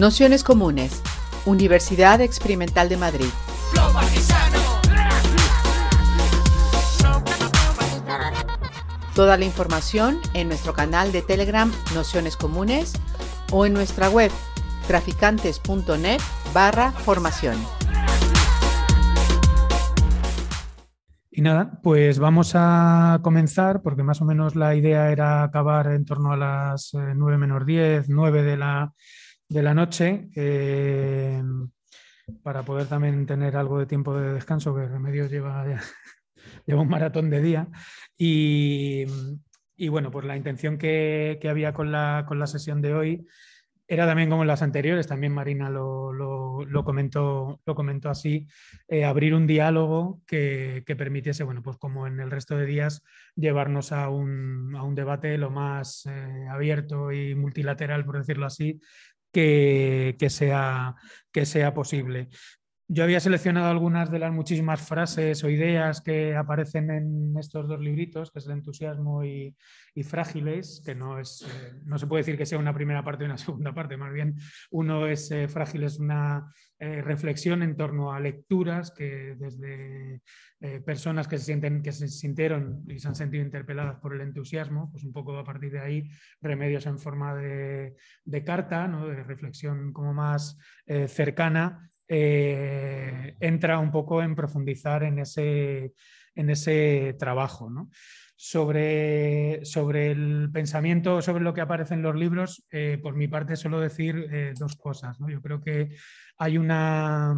Nociones Comunes, Universidad Experimental de Madrid. Toda la información en nuestro canal de Telegram Nociones Comunes o en nuestra web traficantes.net barra formación. Y nada, pues vamos a comenzar porque más o menos la idea era acabar en torno a las 9 eh, menos 10, 9 de la, de la noche, eh, para poder también tener algo de tiempo de descanso, que Remedios lleva, lleva un maratón de día. Y, bueno, pues la intención que, que había con la, con la sesión de hoy era también como en las anteriores, también Marina lo, comentó, lo comentó así, eh, abrir un diálogo que, permitiese, bueno, pues como en el resto de días, llevarnos a un, debate lo más eh, abierto y multilateral, por decirlo así, que, sea, que sea posible. Yo había seleccionado algunas de las muchísimas frases o ideas que aparecen en estos dos libritos, que es el entusiasmo y, frágiles, que no, es, eh, no se puede decir que sea una primera parte y una segunda parte, más bien uno es eh, frágil, es una eh, reflexión en torno a lecturas que desde personas que se, sienten, que se sintieron y se han sentido interpeladas por el entusiasmo, pues un poco a partir de ahí remedios en forma de, carta, ¿no? de reflexión como más cercana eh, entra un poco en profundizar en ese, en ese trabajo. Sobre, sobre, el pensamiento, sobre lo que aparece en los libros, eh, por mi parte suelo decir eh, dos cosas. Yo creo que hay una,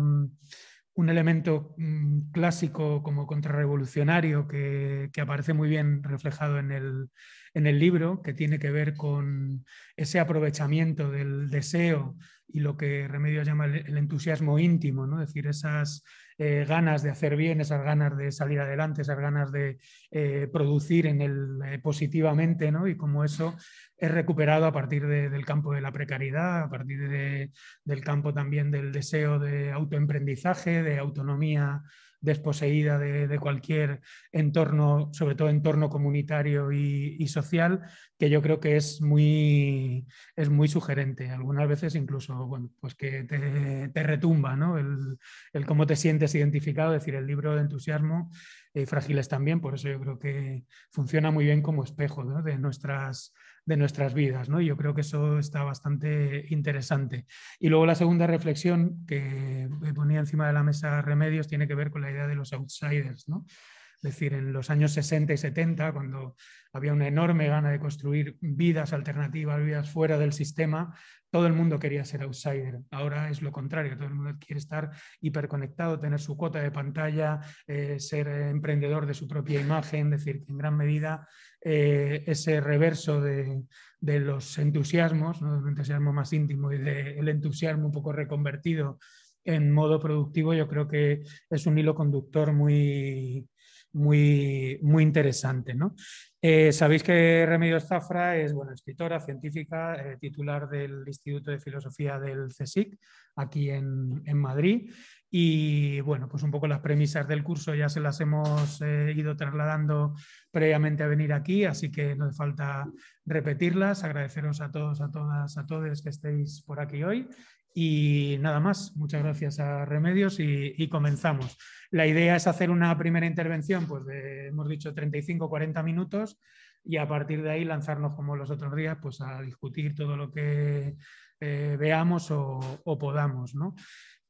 un elemento mm, clásico como contrarrevolucionario que, que aparece muy bien reflejado en el, en el libro, que tiene que ver con ese aprovechamiento del deseo y lo que Remedios llama el, entusiasmo íntimo, ¿no? es decir, esas eh, ganas de hacer bien, esas ganas de salir adelante, esas ganas de eh, producir en el, eh, positivamente, ¿no? y como eso es recuperado a partir del campo de la precariedad, a partir del campo también del deseo de autoemprendizaje, de autonomía desposeída de, cualquier entorno, sobre todo entorno comunitario y, social, que yo creo que es muy, es muy sugerente. Algunas veces incluso, bueno, pues que te, retumba, ¿no? El, el, cómo te sientes identificado, es decir, el libro de entusiasmo, y frágiles también, por eso yo creo que funciona muy bien como espejo de nuestras de nuestras vidas. ¿no? Yo creo que eso está bastante interesante. Y luego la segunda reflexión que ponía encima de la mesa Remedios tiene que ver con la idea de los outsiders. ¿no? Es decir, en los años 60 y 70, cuando había una enorme gana de construir vidas alternativas, vidas fuera del sistema, todo el mundo quería ser outsider. Ahora es lo contrario, todo el mundo quiere estar hiperconectado, tener su cuota de pantalla, eh, ser emprendedor de su propia imagen, es decir, que en gran medida eh, ese reverso de, los entusiasmos, ¿no? del entusiasmo más íntimo y del entusiasmo un poco reconvertido en modo productivo, yo creo que es un hilo conductor muy, muy, muy interesante. ¿no? Eh, sabéis que Remedios Zafra es bueno, escritora, científica, eh, titular del Instituto de Filosofía del CSIC, aquí en, en, Madrid. Y bueno, pues un poco las premisas del curso ya se las hemos eh, ido trasladando previamente a venir aquí, así que no falta repetirlas. Agradeceros a todos, a todas, a todos que estéis por aquí hoy y nada más, muchas gracias a Remedios y, comenzamos. La idea es hacer una primera intervención, pues de, hemos dicho 35-40 minutos y a partir de ahí lanzarnos como los otros días, pues a discutir todo lo que eh, veamos o, o podamos. ¿no?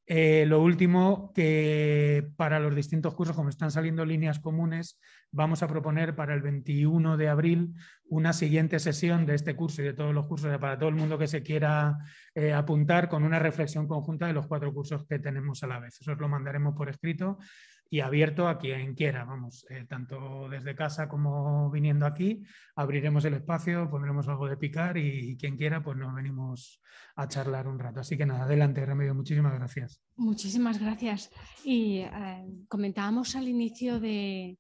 Eh, lo último, que para los distintos cursos, como están saliendo líneas comunes, vamos a proponer para el 21 de abril una siguiente sesión de este curso y de todos los cursos, para todo el mundo que se quiera eh, apuntar, con una reflexión conjunta de los cuatro cursos que tenemos a la vez. Eso os lo mandaremos por escrito y abierto a quien quiera, vamos, eh, tanto desde casa como viniendo aquí, abriremos el espacio, pondremos algo de picar y, quien quiera, pues nos venimos a charlar un rato. Así que nada, adelante, Remedio, muchísimas gracias. Muchísimas gracias. Y eh, comentábamos al inicio de,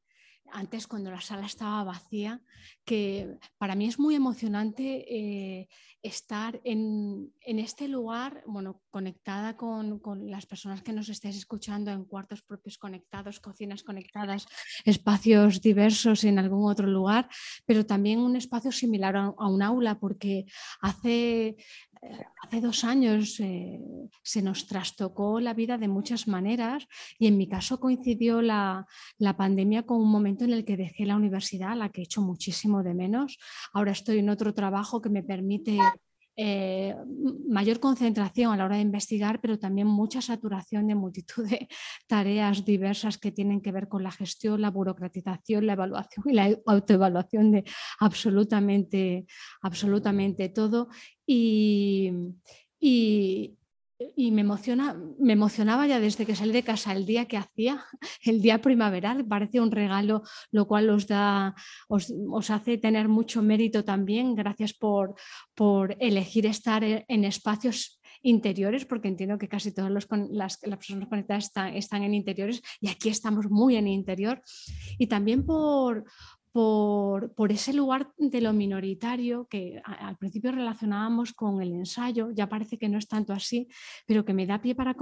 antes cuando la sala estaba vacía, que para mí es muy emocionante eh, estar en, este lugar, bueno, conectada con, las personas que nos estéis escuchando en cuartos propios conectados, cocinas conectadas, espacios diversos en algún otro lugar, pero también un espacio similar a, un aula, porque hace hace dos años eh, se nos trastocó la vida de muchas maneras y en mi caso coincidió la, la, pandemia con un momento en el que dejé la universidad, la que he hecho muchísimo de menos. Ahora estoy en otro trabajo que me permite eh, mayor concentración a la hora de investigar, pero también mucha saturación de multitud de tareas diversas que tienen que ver con la gestión, la burocratización, la evaluación y la autoevaluación de absolutamente, absolutamente todo. y, y me, emociona, me emocionaba ya desde que salí de casa el día que hacía, el día primaveral, parece un regalo, lo cual os, da, os, hace tener mucho mérito también. Gracias por, por elegir estar e, en espacios interiores, porque entiendo que casi todas las, las, personas conectadas están, están, en interiores y aquí estamos muy en interior. Y también por, por, ese lugar de lo minoritario que al principio relacionábamos con el ensayo, ya parece que no es tanto así, pero que me da pie para,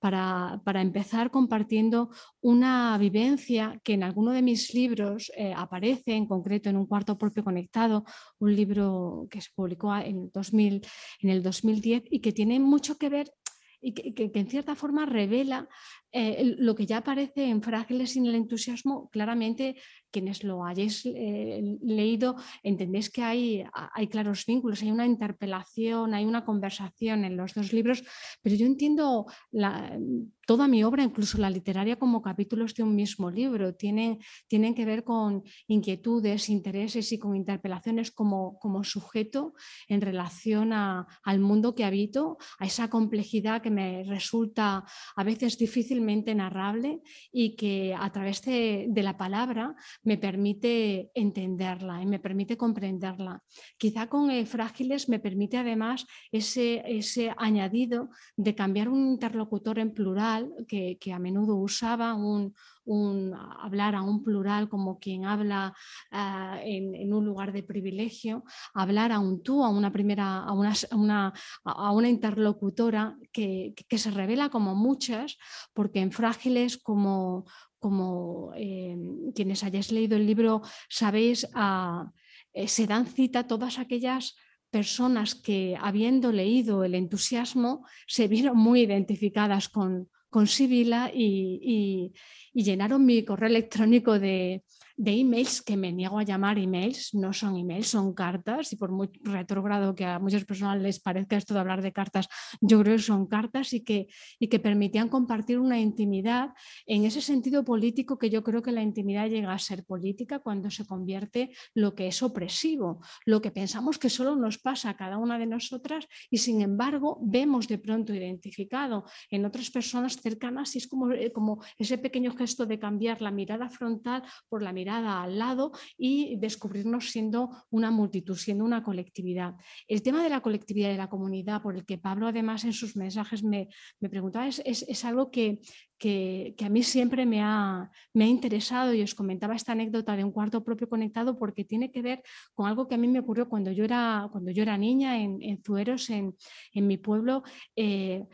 para, empezar compartiendo una vivencia que en alguno de mis libros eh, aparece, en concreto en un cuarto propio conectado, un libro que se publicó en, 2000, en el 2010 y que tiene mucho que ver y que, en cierta forma revela eh, lo que ya aparece en Frágiles sin el entusiasmo, claramente quienes lo hayáis eh, leído entendéis que hay, hay claros vínculos, hay una interpelación, hay una conversación en los dos libros, pero yo entiendo toda mi obra, incluso la literaria, como capítulos de un mismo libro. Tienen, tienen que ver con inquietudes, intereses y con interpelaciones como, como sujeto en relación a, al mundo que habito, a esa complejidad que me resulta a veces difícilmente narrable y que a través de, de la palabra me permite entenderla y me permite comprenderla. Quizá con eh, Frágiles me permite además ese, ese añadido de cambiar un interlocutor en plural que, a menudo usaba un, hablar a un plural como quien habla ah, en, un lugar de privilegio, hablar a un tú, a una primera, a una, a una interlocutora que, que, se revela como muchas, porque en frágiles como, como em, quienes hayáis leído el libro sabéis, ah, eh, se dan cita todas aquellas personas que habiendo leído el entusiasmo se vieron muy identificadas con, con Sibila y, llenaron mi correo electrónico de, de emails que me niego a llamar emails, no son emails, son cartas y por muy retrógrado que a muchas personas les parezca esto de hablar de cartas, yo creo que son cartas y que, y que permitían compartir una intimidad en ese sentido político que yo creo que la intimidad llega a ser política cuando se convierte lo que es opresivo, lo que pensamos que solo nos pasa a cada una de nosotras y sin embargo vemos de pronto identificado en otras personas cercanas y es como, eh, como ese pequeño gesto de cambiar la mirada frontal por la mirada al lado y descubrirnos siendo una multitud, siendo una colectividad. El tema de la colectividad y la comunidad, por el que Pablo además en sus mensajes me, preguntaba, es, algo que, que, a mí siempre me ha, me ha, interesado y os comentaba esta anécdota de un cuarto propio conectado porque tiene que ver con algo que a mí me ocurrió cuando yo era, cuando yo era niña en, en Zueros, en, en mi pueblo. Eh,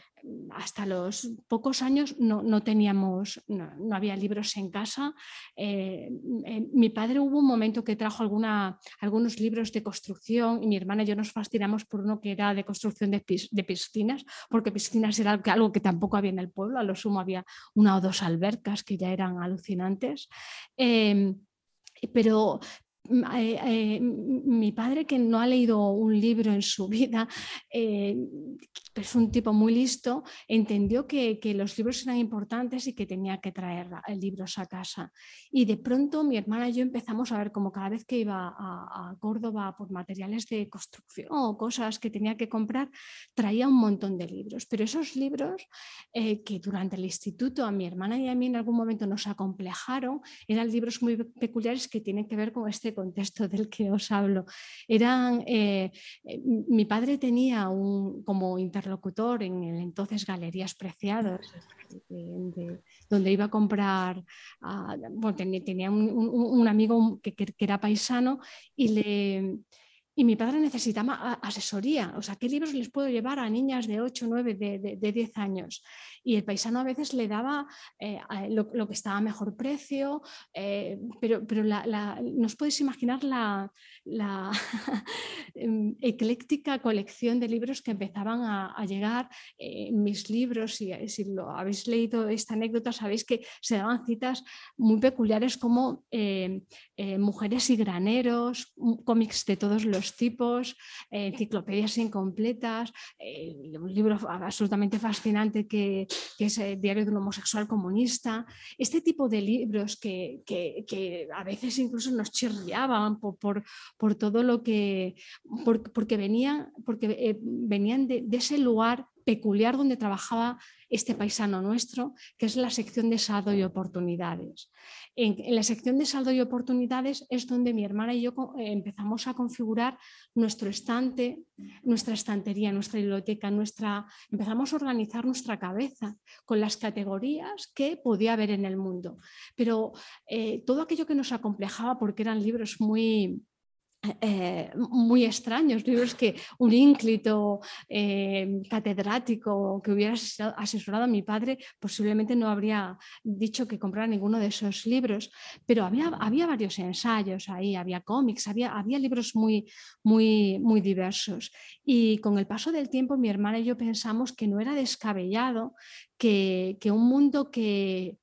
hasta los pocos años no, teníamos, no, había libros en casa. Eh, eh, mi padre hubo un momento que trajo alguna, algunos libros de construcción y mi hermana y yo nos fascinamos por uno que era de construcción de, piscinas, porque piscinas era algo que tampoco había en el pueblo, a lo sumo había una o dos albercas que ya eran alucinantes. Em, pero eh, eh, mi padre, que no ha leído un libro en su vida, eh, es un tipo muy listo, entendió que, los libros eran importantes y que tenía que traer libros a casa. Y de pronto mi hermana y yo empezamos a ver como cada vez que iba a Córdoba por materiales de construcción o cosas que tenía que comprar, traía un montón de libros. Pero esos libros que durante el instituto a mi hermana y a mí en algún momento nos acomplejaron, eran libros muy peculiares que tienen que ver con este contexto del que os hablo. Eran, eh, eh, mi padre tenía un, como interlocutor en el entonces Galerías Preciados, donde iba a comprar, tenía, un, amigo que, era paisano y le y mi padre necesitaba asesoría, o sea, ¿qué libros les puedo llevar a niñas de 8, 9, de, de, 10 años? Y el paisano a veces le daba eh, lo, que estaba a mejor precio, eh, pero, pero no os podéis imaginar la, em, ecléctica colección de libros que empezaban a, llegar en mis libros. Y si lo habéis leído esta anécdota, sabéis que se daban citas muy peculiares como eh, Mujeres y Graneros, cómics de todos los tipos, eh, enciclopedias incompletas, eh, un libro absolutamente fascinante que, es el Diario de un homosexual comunista. Este tipo de libros que, a veces incluso nos chirriaban por, por, todo lo que, porque venían, porque, eh, venían de, de ese lugar peculiar donde trabajaba este paisano nuestro, que es la sección de saldo y oportunidades. En, la sección de saldo y oportunidades es donde mi hermana y yo eh, empezamos a configurar nuestro estante, nuestra estantería, nuestra biblioteca, nuestra, empezamos a organizar nuestra cabeza con las categorías que podía haber en el mundo. Pero eh, todo aquello que nos acomplejaba, porque eran libros muy eh, muy extraños, libros que un ínclito eh, catedrático que hubiera asesorado a mi padre posiblemente no habría dicho que comprara ninguno de esos libros, pero había, había varios ensayos ahí, había cómics, había, había libros muy, muy, muy diversos. Y con el paso del tiempo mi hermana y yo pensamos que no era descabellado que, que un mundo que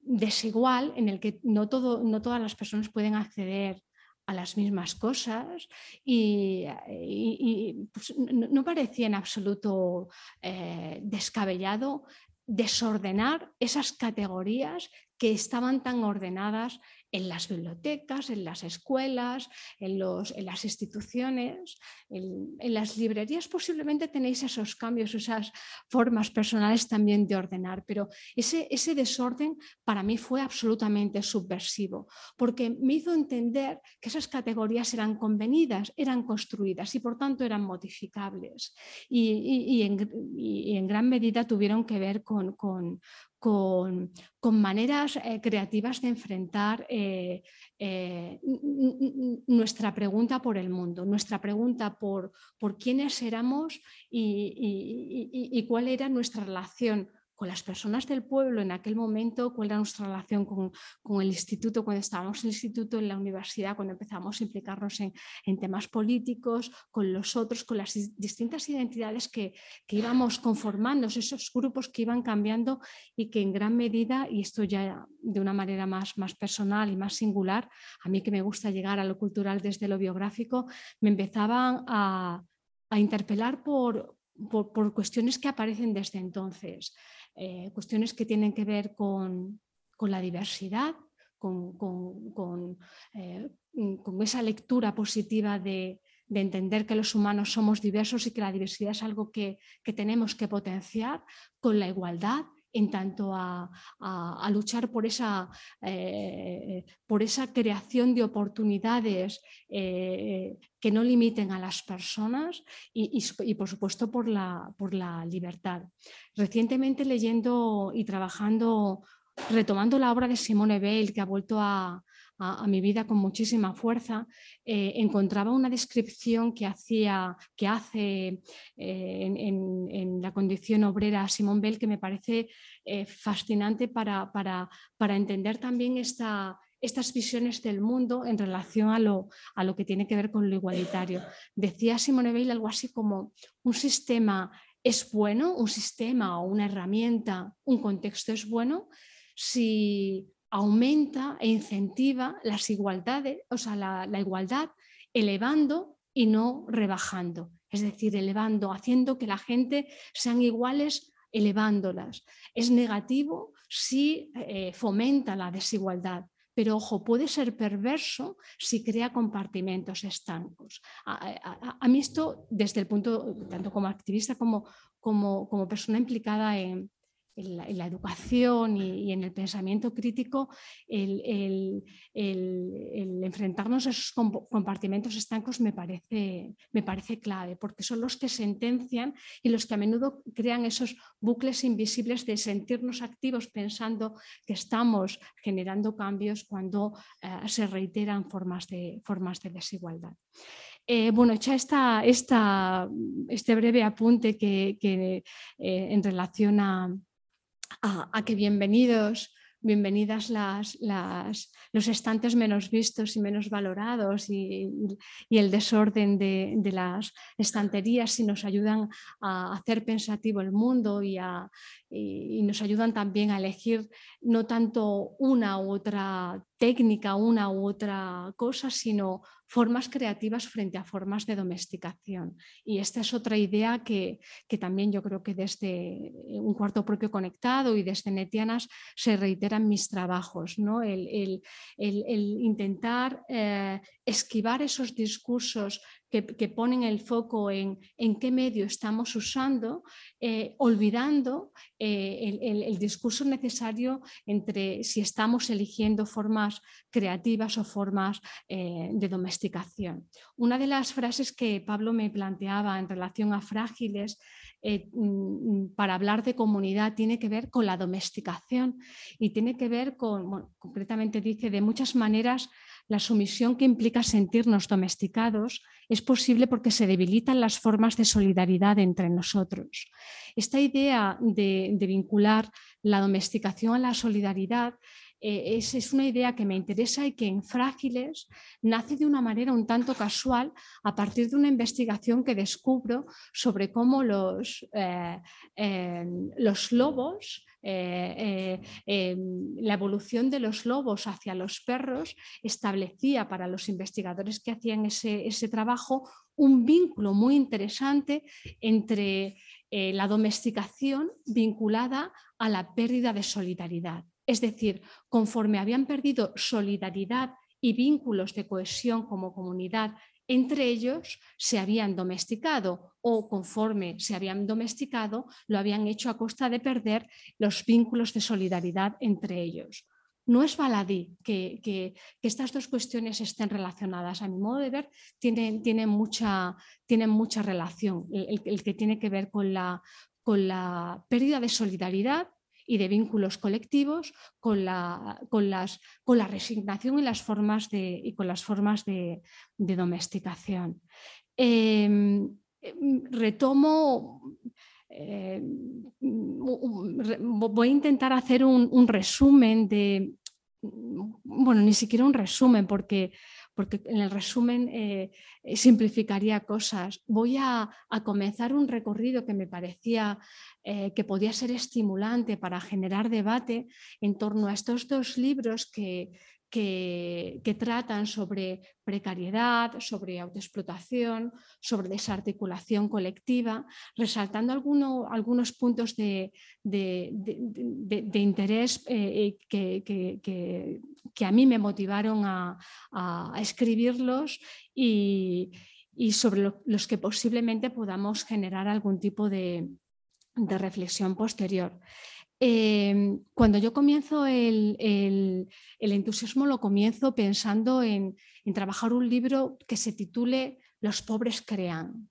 desigual, en el que no, todo, no todas las personas pueden acceder a las mismas cosas y, pues, no, parecía en absoluto eh, descabellado desordenar esas categorías que estaban tan ordenadas en las bibliotecas, en las escuelas, en, las instituciones, en, las librerías posiblemente tenéis esos cambios, esas formas personales también de ordenar, pero ese, desorden para mí fue absolutamente subversivo, porque me hizo entender que esas categorías eran convenidas, eran construidas y por tanto eran modificables. Y, en, gran medida tuvieron que ver con, maneras eh, creativas de enfrentar eh, eh, nuestra pregunta por el mundo, nuestra pregunta por, por quiénes éramos y cuál era nuestra relación con las personas del pueblo en aquel momento, cuál era nuestra relación con, el instituto, cuando estábamos en el instituto, en la universidad, cuando empezamos a implicarnos en, temas políticos, con los otros, con las distintas identidades que, íbamos conformando, esos grupos que iban cambiando y que en gran medida, y esto ya de una manera más, más personal y más singular, a mí que me gusta llegar a lo cultural desde lo biográfico, me empezaban a, interpelar por, por, cuestiones que aparecen desde entonces. Eh, cuestiones que tienen que ver con, la diversidad, eh, con, esa lectura positiva de, entender que los humanos somos diversos y que la diversidad es algo que, tenemos que potenciar, con la igualdad en tanto a, luchar por esa, eh, por esa, creación de oportunidades que no limiten a las personas y, por supuesto por la, por la libertad. Recientemente leyendo y trabajando, retomando la obra de Simone Weil, que ha vuelto a, mi vida con muchísima fuerza, eh, encontraba una descripción que, hacía, que hace eh, en, la condición obrera Simone Weil que me parece eh, fascinante para, para, para entender también esta, estas visiones del mundo en relación a lo, a lo que tiene que ver con lo igualitario. Decía Simone Weil algo así como un sistema es bueno, un sistema o una herramienta, un contexto es bueno si aumenta e incentiva las igualdades, o sea, la, igualdad elevando y no rebajando, es decir, elevando, haciendo que la gente sean iguales elevándolas. Es negativo si eh, fomenta la desigualdad pero ojo, puede ser perverso si crea compartimentos estancos. A, mí esto, desde el punto, tanto como activista como, como, persona implicada en, en la, educación y, en el pensamiento crítico, el, enfrentarnos a esos compartimentos estancos me parece, me parece clave, porque son los que sentencian y los que a menudo crean esos bucles invisibles de sentirnos activos pensando que estamos generando cambios cuando eh, se reiteran formas de, formas de desigualdad. Eh, bueno, hecha esta, este breve apunte que, eh, en relación a, a, que bienvenidos, bienvenidas las, los estantes menos vistos y menos valorados y, el desorden de, las estanterías si nos ayudan a hacer pensativo el mundo y, y, nos ayudan también a elegir no tanto una u otra técnica, una u otra cosa, sino formas creativas frente a formas de domesticación. Y esta es otra idea que, también yo creo que desde un cuarto propio conectado y desde Netianas se reiteran mis trabajos, ¿no? el, intentar eh, esquivar esos discursos que, ponen el foco en, en, qué medio estamos usando, eh, olvidando eh, el, discurso necesario entre si estamos eligiendo formas creativas o formas eh, de domesticación. Una de las frases que Pablo me planteaba en relación a frágiles mm, para hablar de comunidad tiene que ver con la domesticación y tiene que ver con, concretamente dice, de muchas maneras la sumisión que implica sentirnos domesticados es posible porque se debilitan las formas de solidaridad entre nosotros. Esta idea de, vincular la domesticación a la solidaridad eh, es, una idea que me interesa y que en Frágiles nace de una manera un tanto casual a partir de una investigación que descubro sobre cómo los, eh, eh, lobos la evolución de los lobos hacia los perros establecía para los investigadores que hacían ese, trabajo un vínculo muy interesante entre la domesticación vinculada a la pérdida de solidaridad. Es decir, conforme habían perdido solidaridad y vínculos de cohesión como comunidad entre ellos se habían domesticado o conforme se habían domesticado lo habían hecho a costa de perder los vínculos de solidaridad entre ellos. No es baladí que, estas dos cuestiones estén relacionadas. A mi modo de ver, tienen, mucha, relación. El, que tiene que ver con la pérdida de solidaridad y de vínculos colectivos con la, con las, con la resignación y, las formas de, y con las formas de, domesticación. Em, em, retomo, em, voy a intentar hacer un resumen de, bueno, ni siquiera un resumen, porque porque en el resumen eh, eh, simplificaría cosas. Voy a, comenzar un recorrido que me parecía eh, que podía ser estimulante para generar debate en torno a estos dos libros que, que, tratan sobre precariedad, sobre autoexplotación, sobre desarticulación colectiva, resaltando algunos puntos de, interés eh, que, a mí me motivaron a, escribirlos y, sobre los que posiblemente podamos generar algún tipo de reflexión posterior. Em, cuando yo comienzo el, entusiasmo, lo comienzo pensando en, trabajar un libro que se titule Los pobres crean.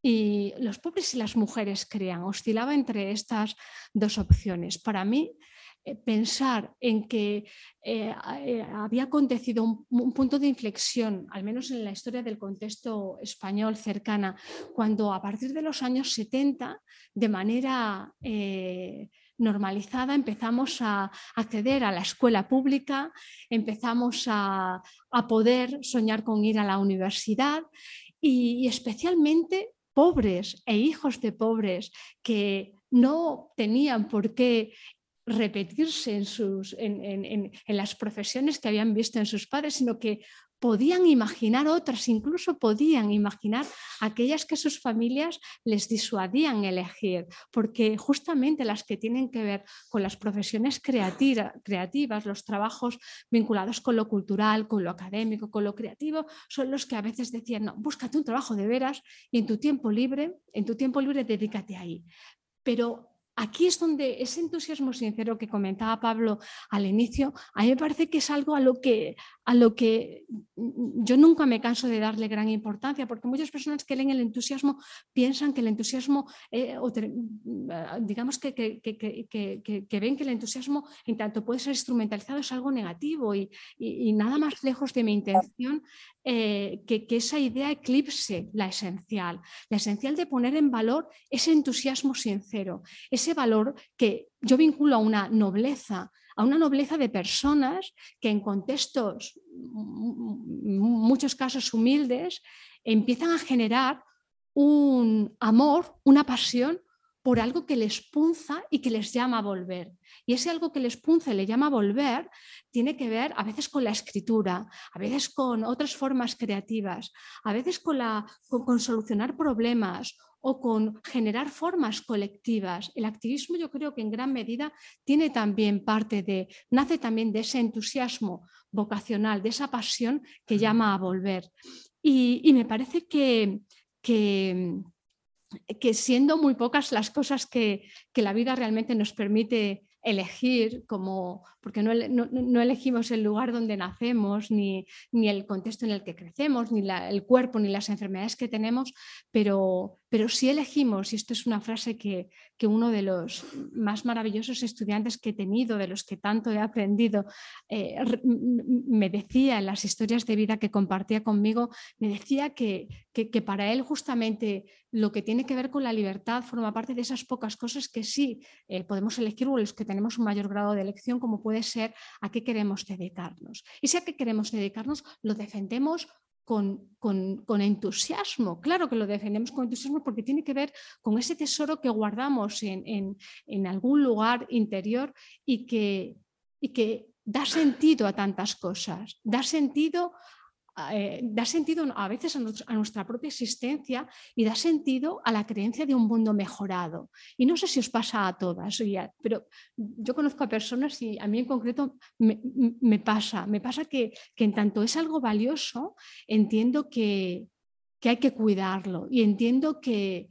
Y los pobres y las mujeres crean. Oscilaba entre estas dos opciones. Para mí, eh, pensar en que eh, eh, había acontecido un, punto de inflexión, al menos en la historia del contexto español cercana, cuando a partir de los años 70, de manera normalizada, empezamos a acceder a la escuela pública, empezamos a, poder soñar con ir a la universidad y, especialmente pobres e hijos de pobres que no tenían por qué repetirse en, sus, en, las profesiones que habían visto en sus padres, sino que podían imaginar otras, incluso podían imaginar aquellas que sus familias les disuadían elegir, porque justamente las que tienen que ver con las profesiones creativas, los trabajos vinculados con lo cultural, con lo académico, con lo creativo, son los que a veces decían, no, búscate un trabajo de veras y en tu tiempo libre, en tu tiempo libre dedícate ahí. Pero aquí es donde ese entusiasmo sincero que comentaba Pablo al inicio, a mí me parece que es algo a lo que, a lo que yo nunca me canso de darle gran importancia, porque muchas personas que leen el entusiasmo piensan que el entusiasmo, eh, digamos que, que, ven que el entusiasmo en tanto puede ser instrumentalizado es algo negativo y, nada más lejos de mi intención eh, que, esa idea eclipse la esencial, la esencial de poner en valor ese entusiasmo sincero, ese valor que yo vinculo a una nobleza, a una nobleza de personas que en contextos, muchos casos humildes, empiezan a generar un amor, una pasión por algo que les punza y que les llama a volver. Y ese algo que les punza y le llama a volver tiene que ver a veces con la escritura, a veces con otras formas creativas, a veces con, la, con, solucionar problemas o con generar formas colectivas. El activismo yo creo que en gran medida tiene también parte de, nace también de ese entusiasmo vocacional, de esa pasión que llama a volver. Y, me parece que, que que siendo muy pocas las cosas que, la vida realmente nos permite elegir, como, porque no, elegimos el lugar donde nacemos, ni, ni, el contexto en el que crecemos, ni el cuerpo, ni las enfermedades que tenemos, pero, pero sí elegimos, y esto es una frase que, que, uno de los más maravillosos estudiantes que he tenido, de los que tanto he aprendido, eh, me decía en las historias de vida que compartía conmigo, me decía que, que para él justamente lo que tiene que ver con la libertad forma parte de esas pocas cosas que sí eh, podemos elegir o los que tenemos un mayor grado de elección, como puede ser a qué queremos dedicarnos. Y si a qué queremos dedicarnos, lo defendemos con, entusiasmo. Claro que lo defendemos con entusiasmo porque tiene que ver con ese tesoro que guardamos en, en algún lugar interior y que, y que da sentido a tantas cosas, da sentido eh, da sentido a veces a, nuestra propia existencia y da sentido a la creencia de un mundo mejorado. Y no sé si os pasa a todas, pero yo conozco a personas y a mí en concreto me, pasa, me pasa que, en tanto es algo valioso, entiendo que, que hay que cuidarlo y entiendo que,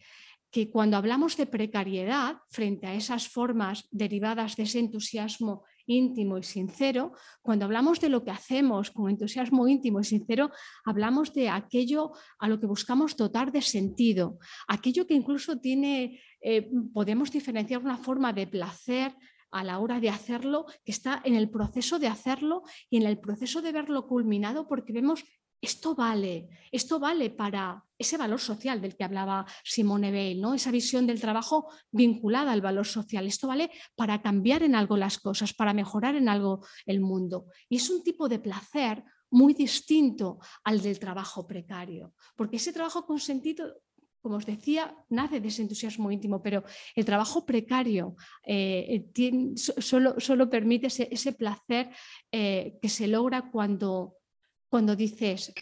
que cuando hablamos de precariedad frente a esas formas derivadas de ese entusiasmo íntimo y sincero, cuando hablamos de lo que hacemos con entusiasmo íntimo y sincero, hablamos de aquello a lo que buscamos dotar de sentido, aquello que incluso tiene, eh, podemos diferenciar una forma de placer a la hora de hacerlo, que está en el proceso de hacerlo y en el proceso de verlo culminado, porque vemos esto vale, esto vale para ese valor social del que hablaba Simone Weil, ¿no? esa visión del trabajo vinculada al valor social. Esto vale para cambiar en algo las cosas, para mejorar en algo el mundo. Y es un tipo de placer muy distinto al del trabajo precario, porque ese trabajo con sentido como os decía, nace de ese entusiasmo íntimo, pero el trabajo precario eh, solo, permite ese, placer eh, que se logra cuando cuando dices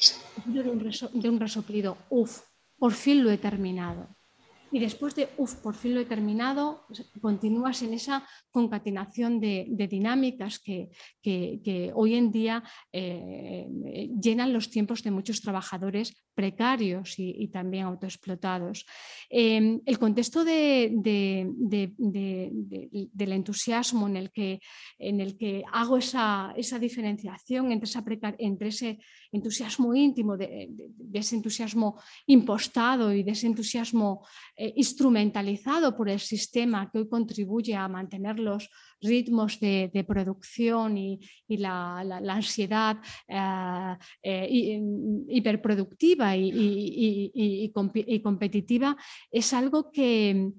de un, resoplido, uff, por fin lo he terminado. Y después de, uff, por fin lo he terminado, continúas en esa concatenación de, dinámicas que, hoy en día eh, llenan los tiempos de muchos trabajadores precarios y, también autoexplotados. Em, el contexto del entusiasmo en el que, en el que hago esa, diferenciación entre, esa entre, ese entusiasmo íntimo, de, ese entusiasmo impostado y de ese entusiasmo eh, instrumentalizado por el sistema que hoy contribuye a mantener los ritmos de, producción y, la, ansiedad eh, eh, hiperproductiva y, competitiva es algo que,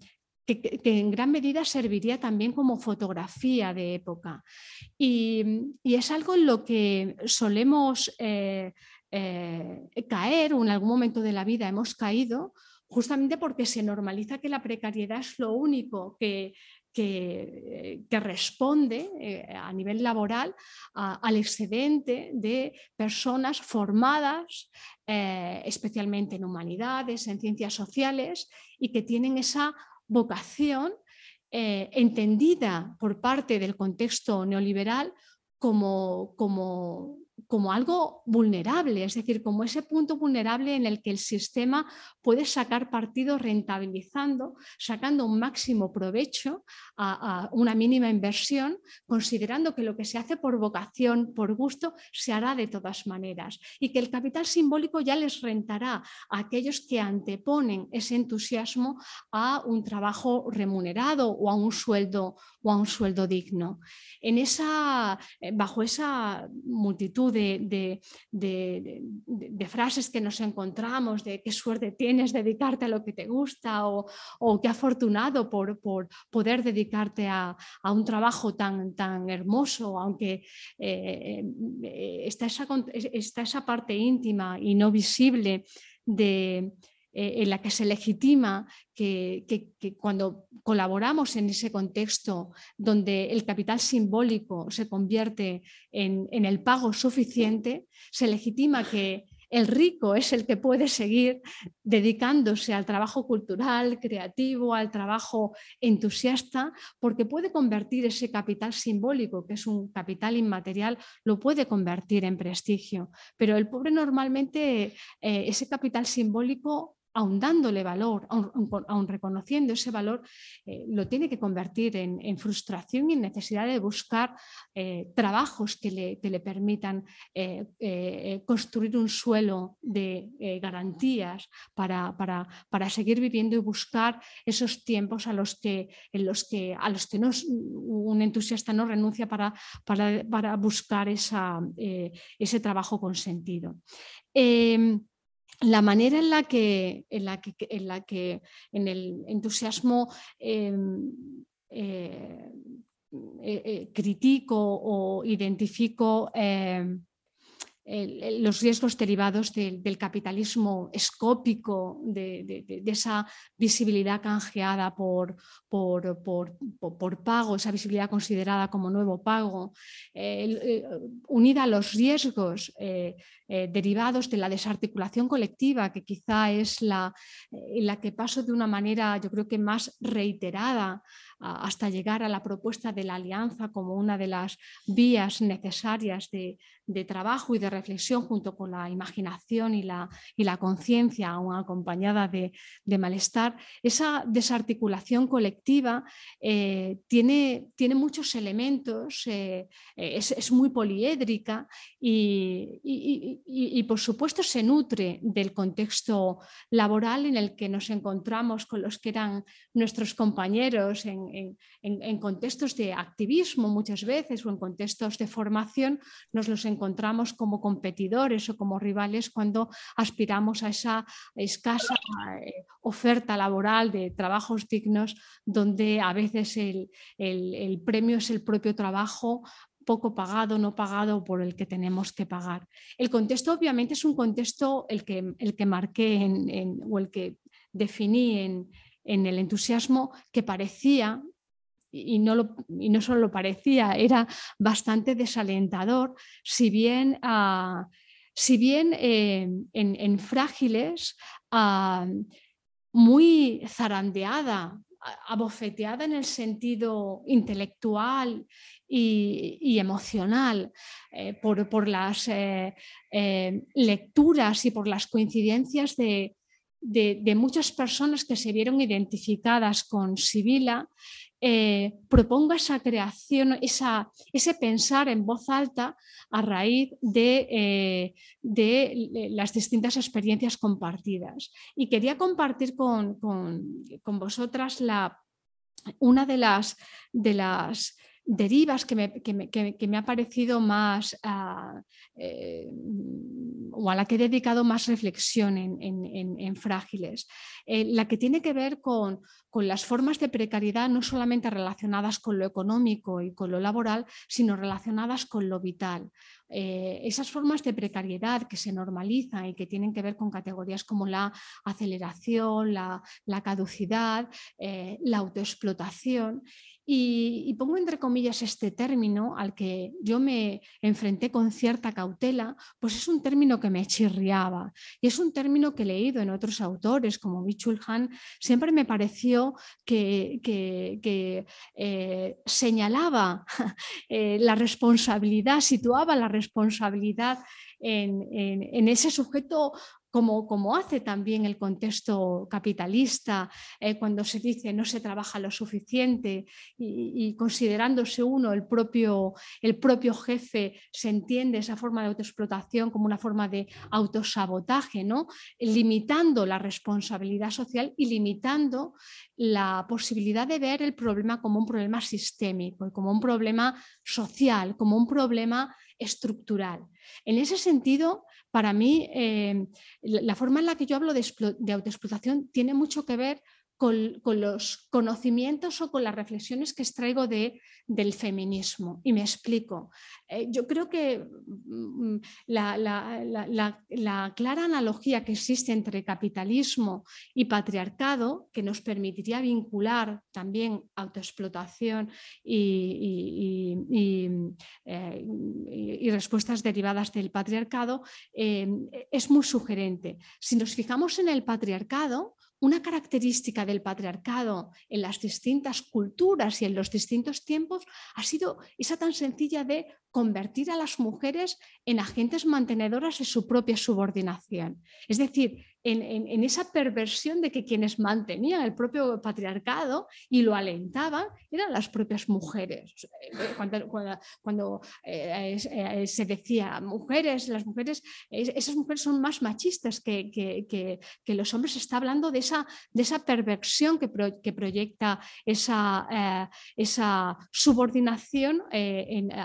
en gran medida serviría también como fotografía de época. Y, es algo en lo que solemos eh, caer o en algún momento de la vida hemos caído justamente porque se normaliza que la precariedad es lo único que, que, responde eh, a nivel laboral al excedente de personas formadas eh, especialmente en humanidades, en ciencias sociales y que tienen esa vocación eh, entendida por parte del contexto neoliberal como, como, como algo vulnerable, es decir, como ese punto vulnerable en el que el sistema puede sacar partido rentabilizando, sacando un máximo provecho a, una mínima inversión, considerando que lo que se hace por vocación, por gusto, se hará de todas maneras y que el capital simbólico ya les rentará a aquellos que anteponen ese entusiasmo a un trabajo remunerado o a un sueldo, o a un sueldo digno. En esa, eh, bajo esa multitud de, frases que nos encontramos, de qué suerte tienes dedicarte a lo que te gusta o, qué afortunado por, poder dedicarte a, un trabajo tan, hermoso, aunque eh, eh, está esa parte íntima y no visible de, eh, en la que se legitima que, cuando colaboramos en ese contexto donde el capital simbólico se convierte en, el pago suficiente, se legitima que el rico es el que puede seguir dedicándose al trabajo cultural, creativo, al trabajo entusiasta, porque puede convertir ese capital simbólico, que es un capital inmaterial, lo puede convertir en prestigio. Pero el pobre normalmente, eh, ese capital simbólico aun dándole valor, aun, reconociendo ese valor, eh, lo tiene que convertir en, frustración y en necesidad de buscar eh, trabajos que le, permitan eh, construir un suelo de garantías para, seguir viviendo y buscar esos tiempos a los que, en los que, a los que no, un entusiasta no renuncia para, para, buscar esa, ese trabajo con sentido. Em, la manera en la que en, la que, en, la que, en el entusiasmo em, eh, eh, eh, critico o identifico los riesgos derivados del capitalismo escópico, de, esa visibilidad canjeada por, por, pago, esa visibilidad considerada como nuevo pago, unida a los riesgos eh, derivados de la desarticulación colectiva, que quizá es la, la que paso de una manera, yo creo que más reiterada hasta llegar a la propuesta de la alianza como una de las vías necesarias de, trabajo y de reflexión junto con la imaginación y la, y la conciencia, acompañada de, malestar. Esa desarticulación colectiva eh, tiene, tiene, muchos elementos, eh, es, muy poliédrica y, y, por supuesto se nutre del contexto laboral en el que nos encontramos con los que eran nuestros compañeros en, contextos de activismo muchas veces o en contextos de formación, nos los encontramos como competidores o como rivales cuando aspiramos a esa escasa eh, oferta laboral de trabajos dignos donde a veces el premio es el propio trabajo poco pagado, no pagado por el que tenemos que pagar. El contexto obviamente es un contexto el que, el que marqué en, o el que definí en, el entusiasmo que parecía, y no, y no, solo lo parecía, era bastante desalentador, si bien, ah, si bien eh, en, frágiles, ah, muy zarandeada, abofeteada en el sentido intelectual y, emocional, eh, por, las eh, lecturas y por las coincidencias de, muchas personas que se vieron identificadas con Sibila, propongo esa creación, esa, ese pensar en voz alta a raíz de, de las distintas experiencias compartidas. Y quería compartir con, con vosotras la, una de las, de las derivas que me, ha parecido más, ah, eh, o a la que he dedicado más reflexión en, Frágiles, eh, la que tiene que ver con, las formas de precariedad no solamente relacionadas con lo económico y con lo laboral, sino relacionadas con lo vital. Eh, esas formas de precariedad que se normalizan y que tienen que ver con categorías como la aceleración, la, caducidad, la autoexplotación Y, pongo entre comillas este término al que yo me enfrenté con cierta cautela, pues es un término que me chirriaba. Y es un término que he leído en otros autores como Bichul Han, siempre me pareció que, eh, señalaba eh, la responsabilidad, situaba la responsabilidad en, ese sujeto como, hace también el contexto capitalista, eh, cuando se dice no se trabaja lo suficiente y, considerándose uno el propio, el propio jefe, se entiende esa forma de autoexplotación como una forma de autosabotaje, ¿no? limitando la responsabilidad social y limitando la posibilidad de ver el problema como un problema sistémico, como un problema social, como un problema estructural. En ese sentido, para mí, eh, la forma en la que yo hablo de, autoexplotación tiene mucho que ver con, los conocimientos o con las reflexiones que extraigo de, del feminismo. Y me explico. Eh, yo creo que mm, la, clara analogía que existe entre capitalismo y patriarcado, que nos permitiría vincular también autoexplotación y, eh, respuestas derivadas del patriarcado, eh, es muy sugerente. Si nos fijamos en el patriarcado, una característica del patriarcado en las distintas culturas y en los distintos tiempos ha sido esa tan sencilla de convertir a las mujeres en agentes mantenedoras de su propia subordinación. Es decir, en, esa perversión de que quienes mantenían el propio patriarcado y lo alentaban eran las propias mujeres. Eh, cuando, eh, eh, se decía mujeres, las mujeres, esas mujeres son más machistas que, que, los hombres, está hablando de esa, de esa perversión que, proyecta esa, esa subordinación,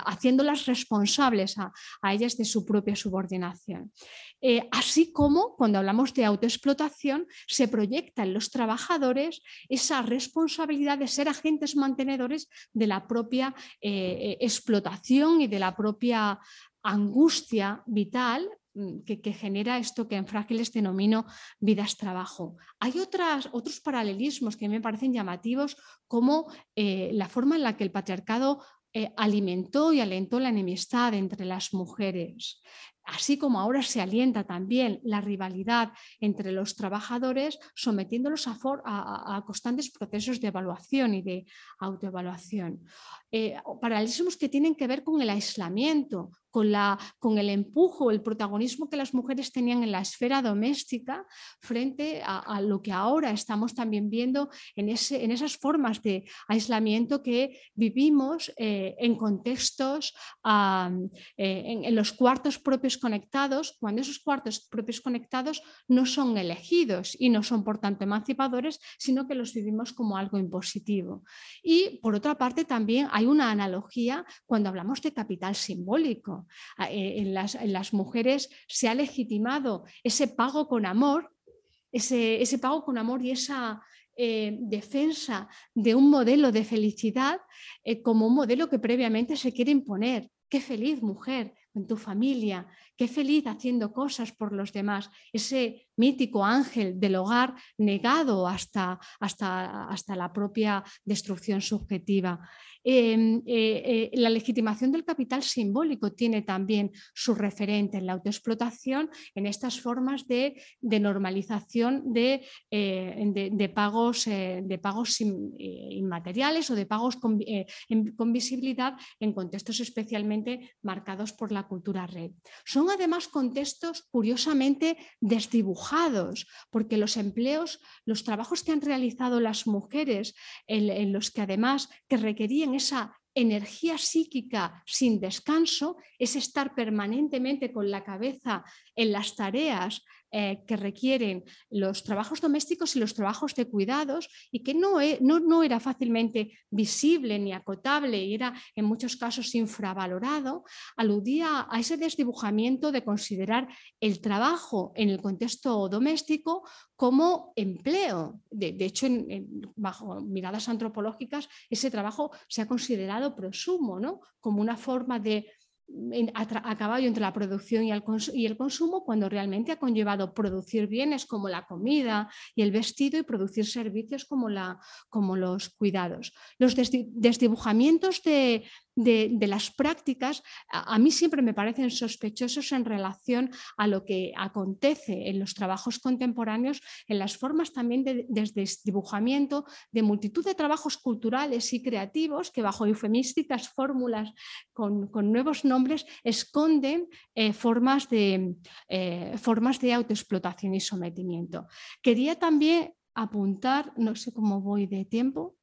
haciéndolas responsables a, ellas de su propia subordinación. Así como cuando hablamos de autoexplotación se proyecta en los trabajadores esa responsabilidad de ser agentes mantenedores de la propia eh, eh, explotación y de la propia angustia vital mm, que, genera esto que en frágiles denomino vidas-trabajo. Hay otros paralelismos que me parecen llamativos, como eh, la forma en la que el patriarcado alimentó y alentó la enemistad entre las mujeres así como ahora se alienta también la rivalidad entre los trabajadores, sometiéndolos a, constantes procesos de evaluación y de autoevaluación. Eh, paralelismos que tienen que ver con el aislamiento, con, el empujo, el protagonismo que las mujeres tenían en la esfera doméstica frente a, lo que ahora estamos también viendo en, esas formas de aislamiento que vivimos eh, en contextos, eh, en, los cuartos propios conectados, cuando esos cuartos propios conectados no son elegidos y no son por tanto emancipadores, sino que los vivimos como algo impositivo. Y por otra parte también hay una analogía cuando hablamos de capital simbólico. Eh, en, las, mujeres se ha legitimado ese pago con amor, ese, pago con amor y esa eh, defensa de un modelo de felicidad eh, como un modelo que previamente se quiere imponer. Qué feliz mujer en tu familia, qué feliz haciendo cosas por los demás. Ese mítico ángel del hogar negado hasta, hasta, hasta la propia destrucción subjetiva. Em, eh, eh, la legitimación del capital simbólico tiene también su referente en la autoexplotación, en estas formas de, normalización de, eh, pagos, de pagos inmateriales o de pagos con, con, visibilidad en contextos especialmente marcados por la cultura red. Son además contextos curiosamente desdibujados, porque los empleos, los trabajos que han realizado las mujeres, en los que además que requerían esa energía psíquica sin descanso, es estar permanentemente con la cabeza en las tareas eh, que requieren los trabajos domésticos y los trabajos de cuidados y que no, no, era fácilmente visible ni acotable y era en muchos casos infravalorado, aludía a ese desdibujamiento de considerar el trabajo en el contexto doméstico como empleo. De, hecho, bajo miradas antropológicas, ese trabajo se ha considerado prosumo, ¿no? como una forma de a, caballo entre la producción y el, y el, consumo cuando realmente ha conllevado producir bienes como la comida y el vestido y producir servicios como, la, como los cuidados. Los desdibujamientos de, de, las prácticas a, mí siempre me parecen sospechosos en relación a lo que acontece en los trabajos contemporáneos, en las formas también de, desdibujamiento de multitud de trabajos culturales y creativos que bajo eufemísticas fórmulas con, nuevos nombres esconden eh, formas, de, eh, formas de autoexplotación y sometimiento. Quería también apuntar, no sé cómo voy de tiempo,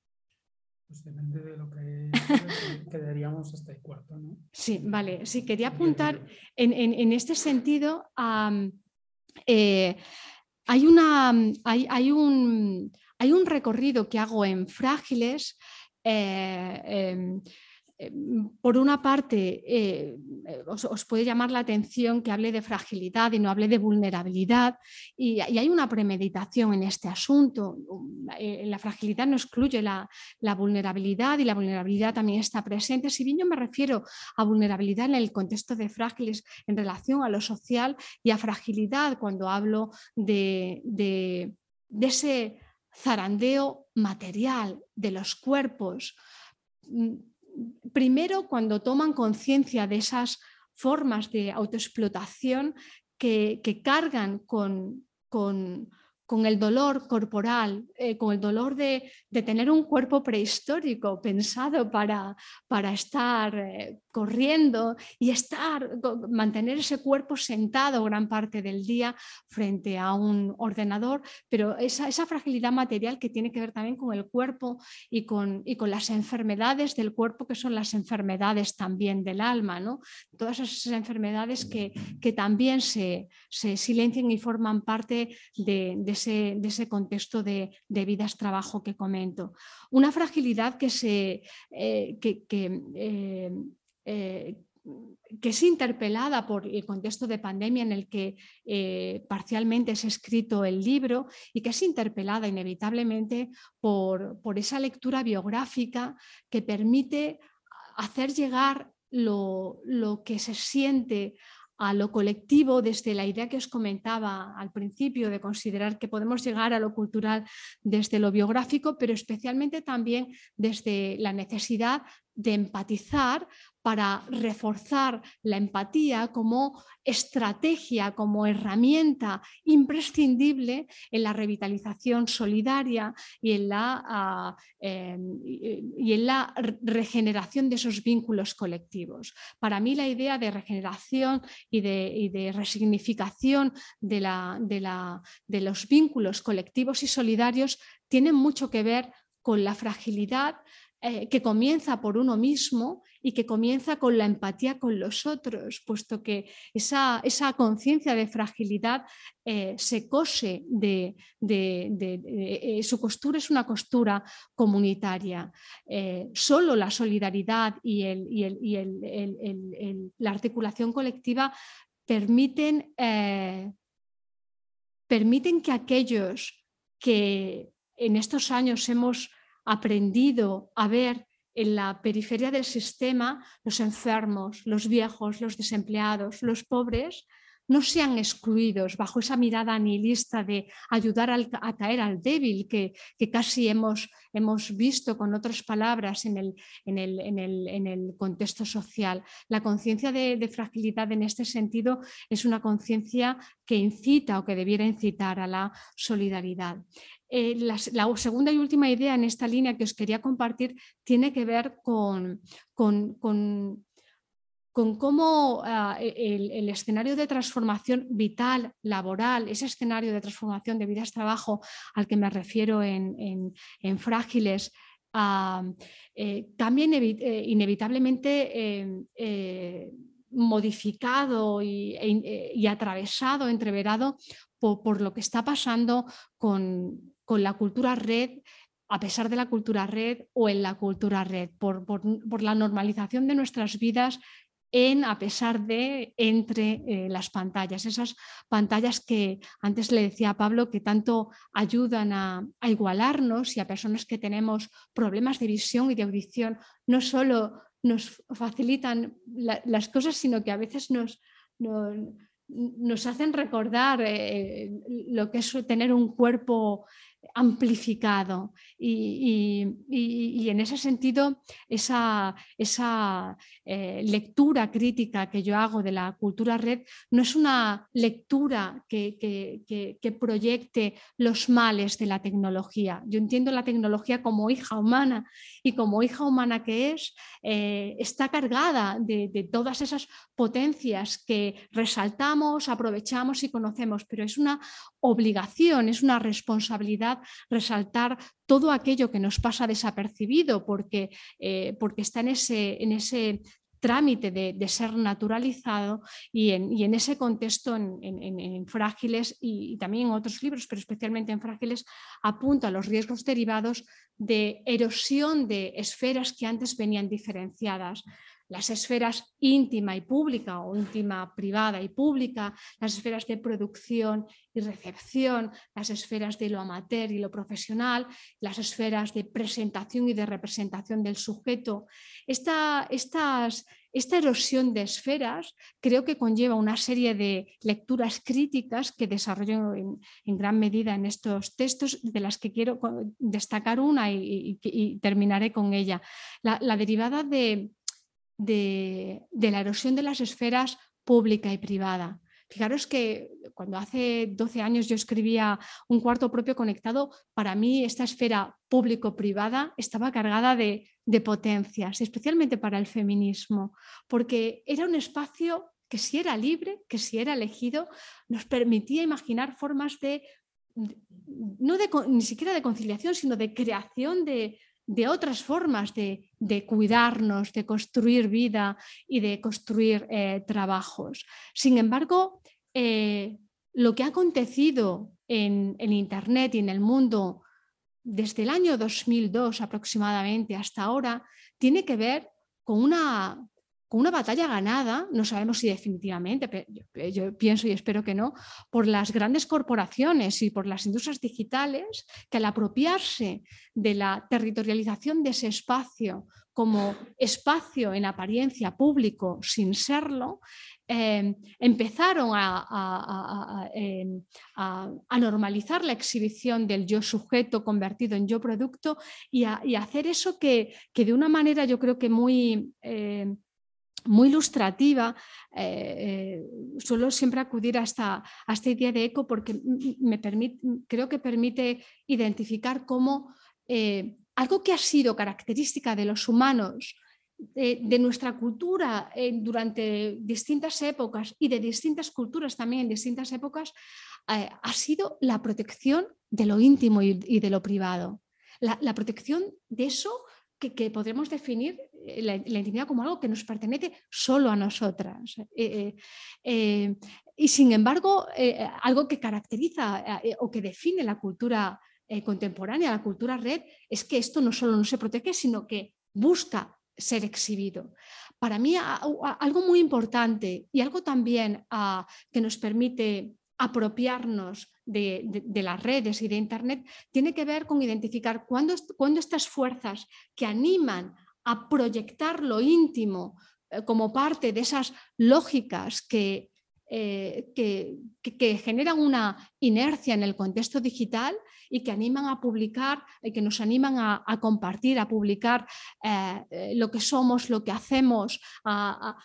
pues depende de lo que quedaríamos hasta el cuarto, ¿no? Sí, vale. Sí, quería apuntar en, este sentido eh, hay, una, hay, un, hay, un, recorrido que hago en Frágiles eh, Em, por una parte, eh, eh, os, puede llamar la atención que hable de fragilidad y no hable de vulnerabilidad, y, hay una premeditación en este asunto. Eh, la fragilidad no excluye la, vulnerabilidad y la vulnerabilidad también está presente. Si bien yo me refiero a vulnerabilidad en el contexto de frágiles en relación a lo social y a fragilidad cuando hablo de, de ese zarandeo material de los cuerpos mm, primero cuando toman conciencia de esas formas de autoexplotación que, cargan con, con el dolor corporal, eh, con el dolor de, tener un cuerpo prehistórico pensado para, para estar eh, corriendo y estar, mantener ese cuerpo sentado gran parte del día frente a un ordenador, pero esa, esa fragilidad material que tiene que ver también con el cuerpo y con, y con las enfermedades del cuerpo, que son las enfermedades también del alma, ¿no? todas esas enfermedades que, que también se, se, silencian y forman parte de, de de ese contexto de, vidas-trabajo que comento. Una fragilidad que, se, eh, eh, eh, que, es interpelada por el contexto de pandemia en el que parcialmente es escrito el libro y que es interpelada inevitablemente por, por esa lectura biográfica que permite hacer llegar lo, lo, que se siente a lo colectivo desde la idea que os comentaba al principio de considerar que podemos llegar a lo cultural desde lo biográfico, pero especialmente también desde la necesidad de empatizar para reforzar la empatía como estrategia, como herramienta imprescindible en la revitalización solidaria y en la, ah, em, y en la regeneración de esos vínculos colectivos. Para mí la idea de regeneración y de, resignificación de, la, de los vínculos colectivos y solidarios tiene mucho que ver con la fragilidad eh, que comienza por uno mismo y que comienza con la empatía con los otros, puesto que esa, esa conciencia de fragilidad eh, se cose de, eh, su costura es una costura comunitaria. solo la solidaridad y, la articulación colectiva permiten, permiten que aquellos que en estos años hemos aprendido a ver en la periferia del sistema los enfermos, los viejos, los desempleados, los pobres, no sean excluidos bajo esa mirada nihilista de ayudar a caer al débil que, casi hemos, hemos, visto con otras palabras en el, en el, contexto social. La conciencia de, de, fragilidad en este sentido es una conciencia que incita o que debiera incitar a la solidaridad. Eh, la, segunda y última idea en esta línea que os quería compartir tiene que ver con, con, cómo ah, e, el, escenario de transformación vital, laboral, ese escenario de transformación de vidas trabajo al que me refiero en, frágiles, ah, eh, también eh, inevitablemente modificado y, e, y, atravesado, entreverado por, lo que está pasando con, con la cultura red a pesar de la cultura red o en la cultura red, por, la normalización de nuestras vidas en, a pesar de, entre eh, las pantallas, esas pantallas que antes le decía a Pablo que tanto ayudan a, igualarnos y a personas que tenemos problemas de visión y de audición, no solo nos facilitan las cosas, sino que a veces nos, nos, hacen recordar eh, lo que es tener un cuerpo amplificado y, en ese sentido esa, esa eh, lectura crítica que yo hago de la cultura red no es una lectura que, que, proyecte los males de la tecnología. Yo entiendo la tecnología como hija humana y como hija humana que es, eh, está cargada de, de todas esas potencias que resaltamos, aprovechamos y conocemos, pero es una obligación, es una responsabilidad resaltar todo aquello que nos pasa desapercibido porque, eh, porque está en ese, en ese trámite de, ser naturalizado y en, ese contexto en, frágiles y, también en otros libros, pero especialmente en frágiles, apunta a los riesgos derivados de erosión de esferas que antes venían diferenciadas las esferas íntima y pública o íntima privada y pública, las esferas de producción y recepción, las esferas de lo amateur y lo profesional, las esferas de presentación y de representación del sujeto. Esta, esta erosión de esferas creo que conlleva una serie de lecturas críticas que desarrollo en, gran medida en estos textos, de las que quiero destacar una y, terminaré con ella. la derivada de de, la erosión de las esferas pública y privada. Fijaros que cuando hace 12 años yo escribía un cuarto propio conectado, para mí esta esfera público-privada estaba cargada de, potencias, especialmente para el feminismo, porque era un espacio que si era libre, que si era elegido, nos permitía imaginar formas de, no de, ni siquiera de conciliación, sino de creación de, de otras formas de, cuidarnos, de construir vida y de construir eh, trabajos. Sin embargo, eh, lo que ha acontecido en, en, Internet y en el mundo desde el año 2002 aproximadamente hasta ahora tiene que ver con una con una batalla ganada, no sabemos si definitivamente, pero yo, pienso y espero que no, por las grandes corporaciones y por las industrias digitales que al apropiarse de la territorialización de ese espacio como espacio en apariencia público sin serlo, em, empezaron em, a, normalizar la exhibición del yo sujeto convertido en yo producto y a, hacer eso que, de una manera yo creo que muy... Em, muy ilustrativa, eh, eh, suelo siempre acudir a esta, idea de eco porque me permite, creo que permite identificar cómo eh, algo que ha sido característica de los humanos, de, nuestra cultura durante distintas épocas y de distintas culturas también en distintas épocas, ha sido la protección de lo íntimo y, de lo privado. la protección de eso que, podremos definir eh, la, intimidad como algo que nos pertenece solo a nosotras. Eh, eh, y sin embargo, algo que caracteriza o que define la cultura contemporánea, la cultura red, es que esto no solo no se protege, sino que busca ser exhibido. Para mí, algo muy importante y algo también que nos permite apropiarnos de, las redes y de Internet tiene que ver con identificar cuándo, estas fuerzas que animan a proyectar lo íntimo eh, como parte de esas lógicas que, eh, que, generan una inercia en el contexto digital y que animan a publicar, y que nos animan a, compartir, a publicar eh, lo que somos, lo que hacemos, a,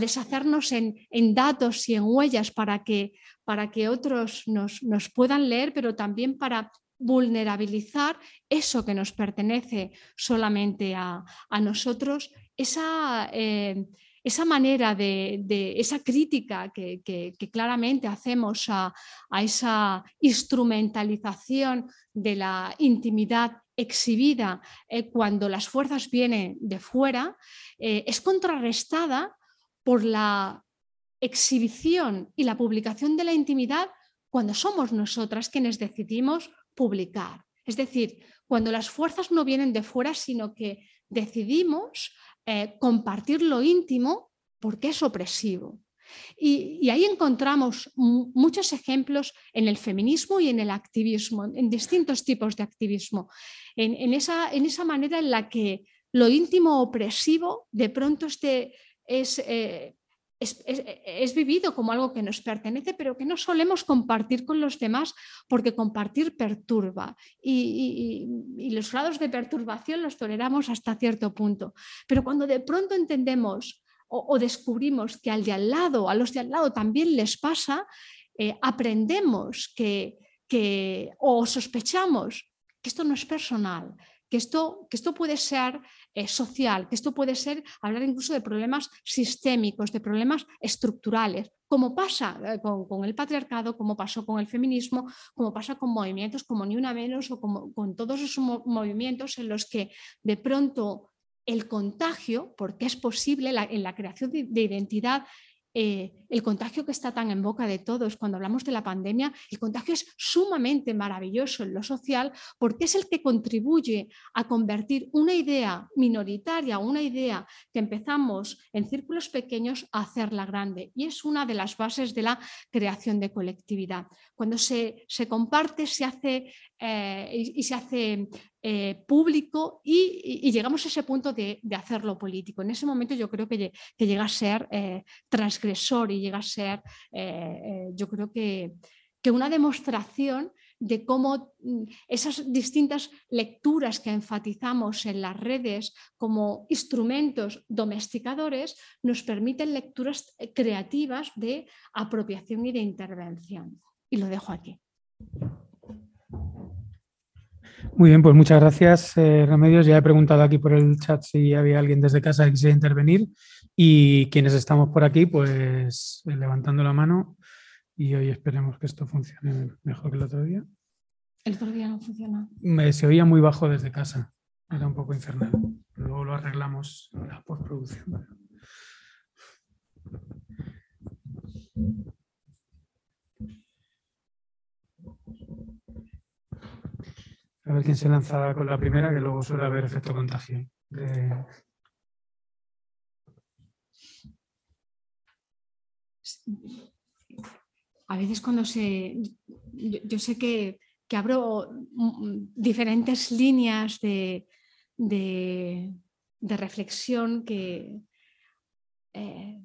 deshacernos en, datos y en huellas para que, para que otros nos, puedan leer, pero también para vulnerabilizar eso que nos pertenece solamente a, nosotros, esa, eh, esa manera de, esa crítica que, claramente hacemos a, esa instrumentalización de la intimidad exhibida eh, cuando las fuerzas vienen de fuera, eh, es contrarrestada por la exhibición y la publicación de la intimidad cuando somos nosotras quienes decidimos publicar. Es decir, cuando las fuerzas no vienen de fuera, sino que decidimos eh, compartir lo íntimo porque es opresivo. Y, ahí encontramos muchos ejemplos en el feminismo y en el activismo, en distintos tipos de activismo, en, esa, en esa, manera en la que lo íntimo opresivo de pronto este es, eh, es, vivido como algo que nos pertenece, pero que no solemos compartir con los demás porque compartir perturba y, los grados de perturbación los toleramos hasta cierto punto. Pero cuando de pronto entendemos o, descubrimos que al de al lado, a los de al lado también les pasa, eh, aprendemos que, que, o sospechamos que esto no es personal, que esto, que esto puede ser eh, social, que esto puede ser hablar incluso de problemas sistémicos, de problemas estructurales, como pasa eh, con, el patriarcado, como pasó con el feminismo, como pasa con movimientos como Ni Una Menos o como, con todos esos movimientos en los que de pronto el contagio, porque es posible en la creación de identidad, eh, el contagio que está tan en boca de todos cuando hablamos de la pandemia, el contagio es sumamente maravilloso en lo social porque es el que contribuye a convertir una idea minoritaria, una idea que empezamos en círculos pequeños a hacerla grande. Y es una de las bases de la creación de colectividad. Cuando se, se comparte, se hace eh, y, se hace eh, público y, llegamos a ese punto de, hacerlo político. En ese momento yo creo que, llega a ser eh, transgresor y llega a ser, yo creo que, que una demostración de cómo mm, esas distintas lecturas que enfatizamos en las redes como instrumentos domesticadores nos permiten lecturas creativas de apropiación y de intervención. Y lo dejo aquí. Muy bien, pues muchas gracias, eh, Remedios. Ya he preguntado aquí por el chat si había alguien desde casa que quisiera intervenir y quienes estamos por aquí, pues eh, levantando la mano y hoy esperemos que esto funcione mejor que el otro día. El otro día no funciona. se oía muy bajo desde casa, era un poco infernal. Luego lo arreglamos en la postproducción. A ver quién se lanza con la primera, que luego suele haber efecto contagio. A veces cuando se... Yo, sé que, abro diferentes líneas de, reflexión que, eh,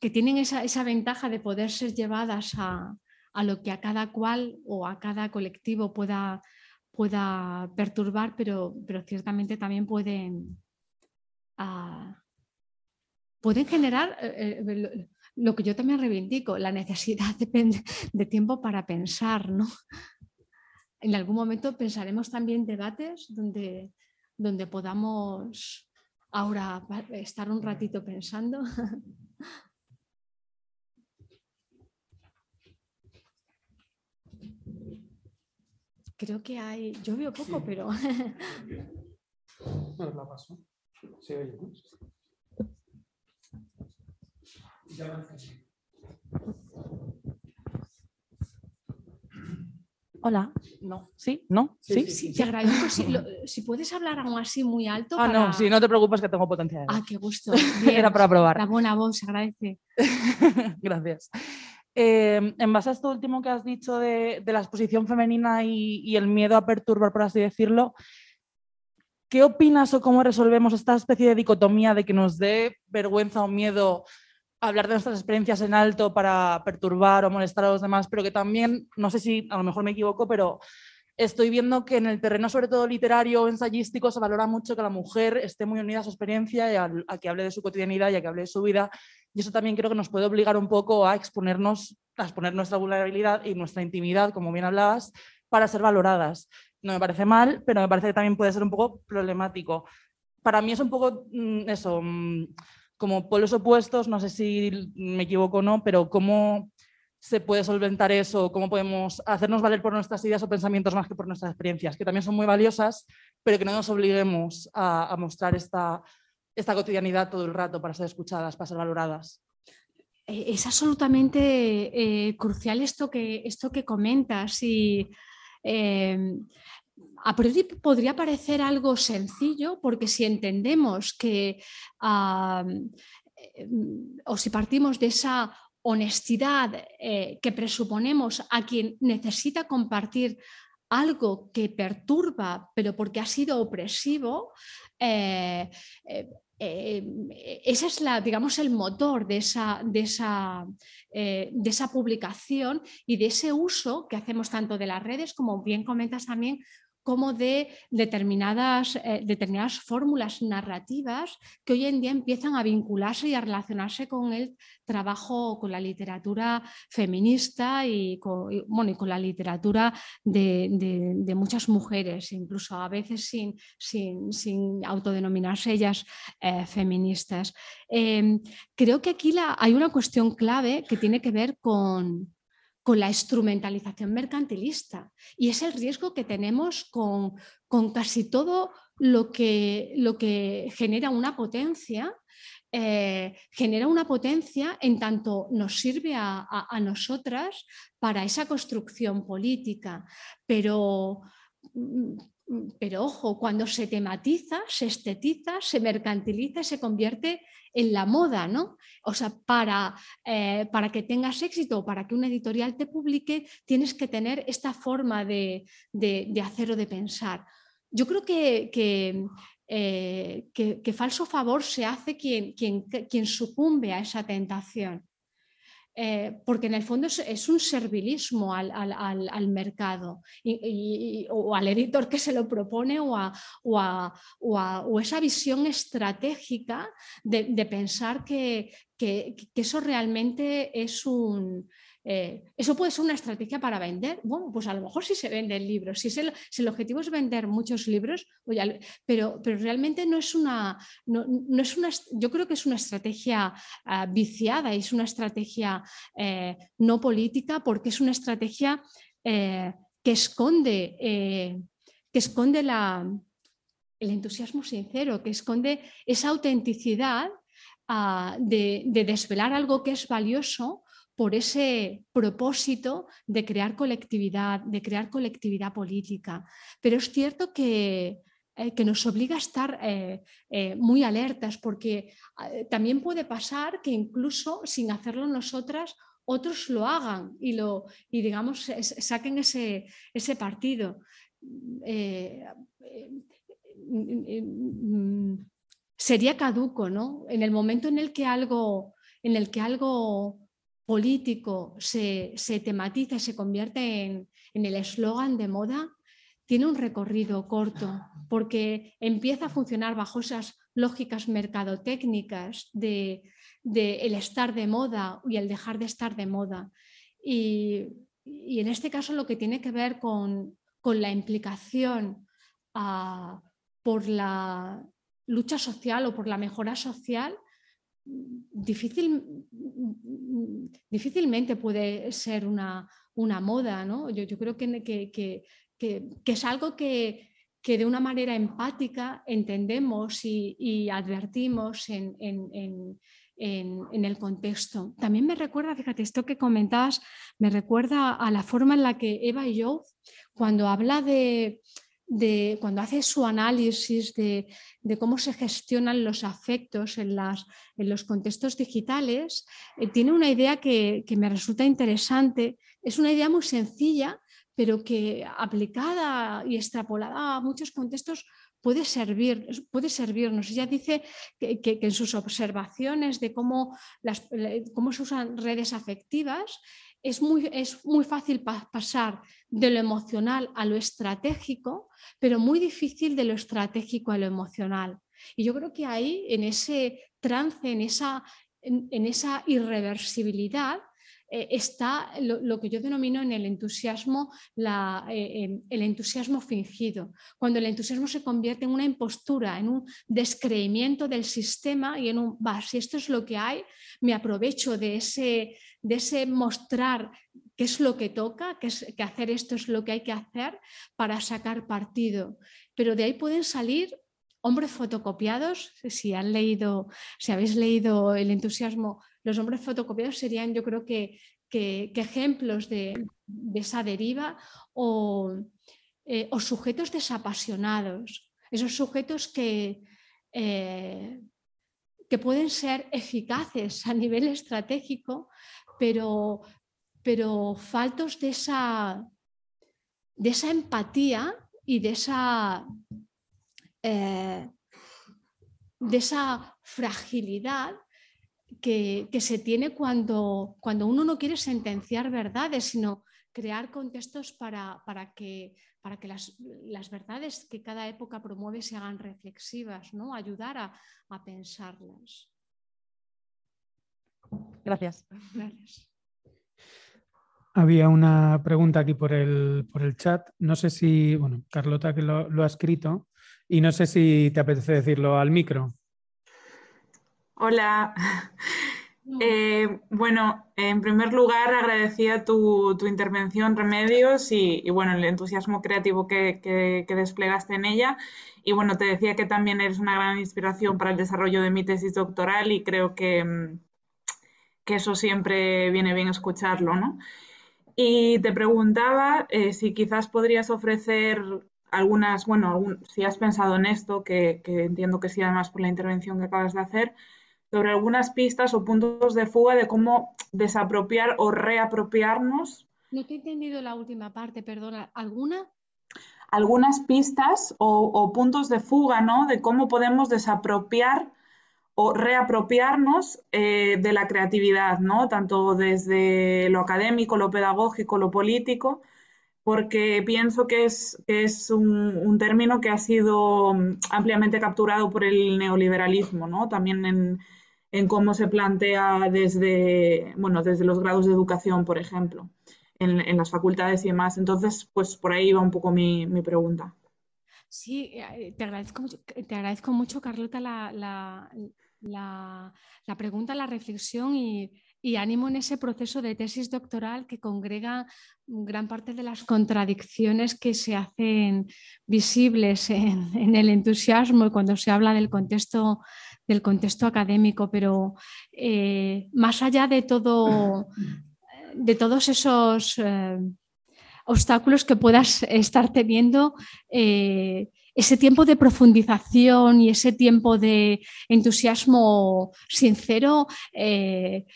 que tienen esa, esa, ventaja de poder ser llevadas a, a lo que a cada cual o a cada colectivo pueda, pueda perturbar, pero, pero ciertamente también pueden, ah, pueden generar eh, eh, lo, que yo también reivindico, la necesidad de, de tiempo para pensar. ¿no? En algún momento pensaremos también debates donde, donde podamos ahora estar un ratito pensando. Creo que hay, yo veo poco, pero... Bueno, la paso. Se oye, ¿no? Hola, no, ¿sí? ¿No? ¿Sí? Sí, te agradezco. Si, puedes hablar aún así muy alto. Ah, no, sí, no te preocupes que tengo potencial. Ah, qué gusto. Era para probar. La buena voz, se agradece. Gracias. Em, en base a esto último que has dicho de, la exposición femenina y, el miedo a perturbar, por así decirlo, ¿qué opinas o cómo resolvemos esta especie de dicotomía de que nos dé vergüenza o miedo hablar de nuestras experiencias en alto para perturbar o molestar a los demás, pero que también, no sé si a lo mejor me equivoco, pero estoy viendo que en el terreno, sobre todo literario ensayístico, se valora mucho que la mujer esté muy unida a su experiencia y a, que hable de su cotidianidad y a que hable de su vida. Y eso también creo que nos puede obligar un poco a exponernos, a exponer nuestra vulnerabilidad y nuestra intimidad, como bien hablabas, para ser valoradas. No me parece mal, pero me parece que también puede ser un poco problemático. Para mí es un poco mm, eso, mm, como polos opuestos, no sé si me equivoco o no, pero cómo se puede solventar eso, cómo podemos hacernos valer por nuestras ideas o pensamientos más que por nuestras experiencias, que también son muy valiosas, pero que no nos obliguemos a, mostrar esta, esta cotidianidad todo el rato para ser escuchadas, para ser valoradas. Eh, es absolutamente eh, crucial esto que, esto que comentas y em, a priori podría parecer algo sencillo porque si entendemos que em, o si partimos de esa honestidad eh, que presuponemos a quien necesita compartir algo que perturba, pero porque ha sido opresivo, eh, eh, ese es la, digamos, el motor de esa, de, esa, de esa publicación y de ese uso que hacemos tanto de las redes como bien comentas también como de determinadas, eh, determinadas fórmulas narrativas que hoy en día empiezan a vincularse y a relacionarse con el trabajo, con la literatura feminista y con, bueno, y con la literatura de, muchas mujeres, incluso a veces sin, sin, autodenominarse ellas eh, feministas. Em, creo que aquí hay una cuestión clave que tiene que ver con, con la instrumentalización mercantilista. Y es el riesgo que tenemos con, casi todo lo que, lo que genera una potencia. Eh, genera una potencia en tanto nos sirve a, nosotras para esa construcción política, pero mm, pero ojo, cuando se tematiza, se estetiza, se mercantiliza, se convierte en la moda, ¿no? O sea, para, eh, para que tengas éxito o para que una editorial te publique, tienes que tener esta forma de, hacer o de pensar. Yo creo que, eh, que, que, falso favor se hace quien, quien, quien sucumbe a esa tentación. Eh, porque en el fondo es, un servilismo al, mercado o al editor que se lo propone o, o, esa visión estratégica de, pensar que, eso realmente es un, eh, ¿Eso puede ser una estrategia para vender? Bueno, pues a lo mejor sí se venden libros. Si, el, si el objetivo es vender muchos libros, pero, pero realmente no es, una, no, es una... Yo creo que es una estrategia ah, viciada es una estrategia eh, no política porque es una estrategia eh, que esconde, que esconde la, el entusiasmo sincero, que esconde esa autenticidad ah, de desvelar algo que es valioso por ese propósito de crear colectividad, de crear colectividad política. Pero es cierto que, eh, que nos obliga a estar eh, eh, muy alertas, porque también puede pasar que incluso sin hacerlo nosotras, otros lo hagan y, lo, y digamos, saquen ese, ese partido. sería caduco, ¿no? En el momento en el que algo, en el que algo político se, tematiza y se convierte en, el eslogan de moda, tiene un recorrido corto porque empieza a funcionar bajo esas lógicas mercadotécnicas de, el estar de moda y el dejar de estar de moda. Y, en este caso lo que tiene que ver con, la implicación ah, por la lucha social o por la mejora social difícil, difícilmente puede ser una, moda, ¿no? Yo, creo que, es algo que, de una manera empática entendemos y, advertimos en, el contexto. También me recuerda, fíjate, esto que comentabas, me recuerda a la forma en la que Eva y yo, cuando habla de, cuando hace su análisis de, cómo se gestionan los afectos en los contextos digitales, eh, tiene una idea que, me resulta interesante. Es una idea muy sencilla, pero que aplicada y extrapolada a muchos contextos puede, servir, puede servirnos. Ella dice que, que, en sus observaciones de cómo, las, cómo se usan redes afectivas, es muy, es muy fácil pasar de lo emocional a lo estratégico, pero muy difícil de lo estratégico a lo emocional. Y yo creo que ahí, en ese trance, en esa, en esa irreversibilidad, eh, está lo, que yo denomino en el entusiasmo, eh, el entusiasmo fingido, cuando el entusiasmo se convierte en una impostura, en un descreimiento del sistema y en un, si esto es lo que hay, me aprovecho de ese, de ese mostrar qué es lo que toca, que, es, que hacer esto es lo que hay que hacer para sacar partido. Pero de ahí pueden salir hombres fotocopiados, si han leído, si habéis leído el entusiasmo los hombres fotocopiados serían, yo creo que, ejemplos de, esa deriva eh, o, sujetos desapasionados, esos sujetos que, eh, que pueden ser eficaces a nivel estratégico, pero, pero faltos de esa, de esa empatía y de esa, eh, de esa fragilidad que, se tiene cuando, cuando uno no quiere sentenciar verdades, sino crear contextos para, para que, para que las, verdades que cada época promueve se hagan reflexivas, ¿no? ayudar a, a pensarlas. Gracias. Gracias. Había una pregunta aquí por el, por el chat. No sé si, bueno, Carlota que lo, lo, ha escrito y no sé si te apetece decirlo al micro. Hola. Eh, bueno, en primer lugar agradecía tu, tu intervención, Remedios, y, y, bueno, el entusiasmo creativo que, que, que, desplegaste en ella. Y bueno, te decía que también eres una gran inspiración para el desarrollo de mi tesis doctoral y creo que, mm, que eso siempre viene bien escucharlo, ¿no? Y te preguntaba eh, si quizás podrías ofrecer algunas, bueno, si has pensado en esto, que, entiendo que sí, además por la intervención que acabas de hacer, sobre algunas pistas o puntos de fuga de cómo desapropiar o reapropiarnos. No te he entendido la última parte, perdona. ¿Alguna? Algunas pistas o, o puntos de fuga, ¿no? De cómo podemos desapropiar o reapropiarnos eh, de la creatividad, ¿no? Tanto desde lo académico, lo pedagógico, lo político, porque pienso que es, es un, término que ha sido mm, ampliamente capturado por el neoliberalismo, ¿no? También en, cómo se plantea desde, bueno, desde los grados de educación, por ejemplo, en, las facultades y demás. Entonces, pues por ahí va un poco mi, pregunta. Sí, eh, te agradezco mucho, te agradezco mucho Carlota, la, la, pregunta, la reflexión y, ánimo en ese proceso de tesis doctoral que congrega gran parte de las contradicciones que se hacen visibles en, el entusiasmo y cuando se habla del contexto, del contexto académico, pero eh, más allá de todo, de todos esos eh, obstáculos que puedas estar teniendo, eh, ese tiempo de profundización y ese tiempo de entusiasmo sincero eh,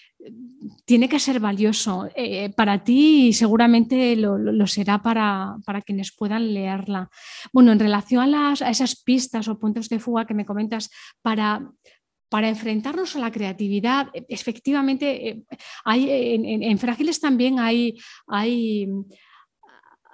tiene que ser valioso eh, para ti y seguramente lo, será para, quienes puedan leerla. Bueno, en relación a, esas pistas o puntos de fuga que me comentas para para enfrentarnos a la creatividad, efectivamente, eh, hay, en, Frágiles también hay, hay,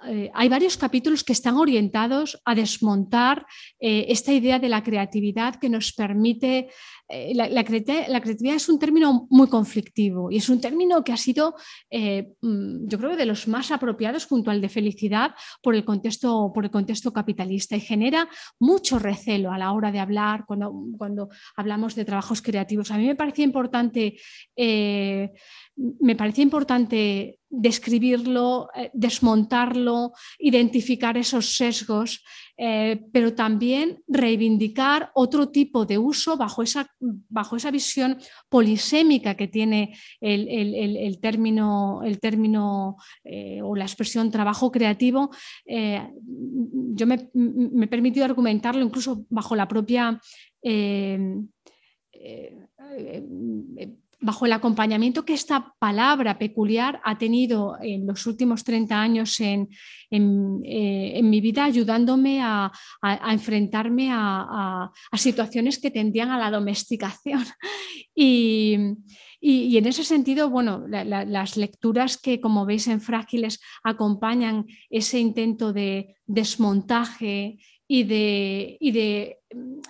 eh, hay varios capítulos que están orientados a desmontar eh, esta idea de la creatividad que nos permite eh, la, creatividad es un término muy conflictivo y es un término que ha sido, mm, yo creo, de los más apropiados junto al de felicidad por el, contexto, por el contexto capitalista y genera mucho recelo a la hora de hablar cuando, cuando hablamos de trabajos creativos. A mí me parecía importante, me parecía importante describirlo, desmontarlo, identificar esos sesgos eh, pero también reivindicar otro tipo de uso bajo esa, bajo esa visión polisémica que tiene el, término, el término eh, o la expresión trabajo creativo. Eh, yo me, me, he permitido argumentarlo incluso bajo la propia bajo el acompañamiento que esta palabra peculiar ha tenido en los últimos 30 años en, eh, mi vida, ayudándome a, enfrentarme a, situaciones que tendían a la domesticación. Y, en ese sentido, bueno, las lecturas que, como veis en Frágiles, acompañan ese intento de desmontaje y de, y de,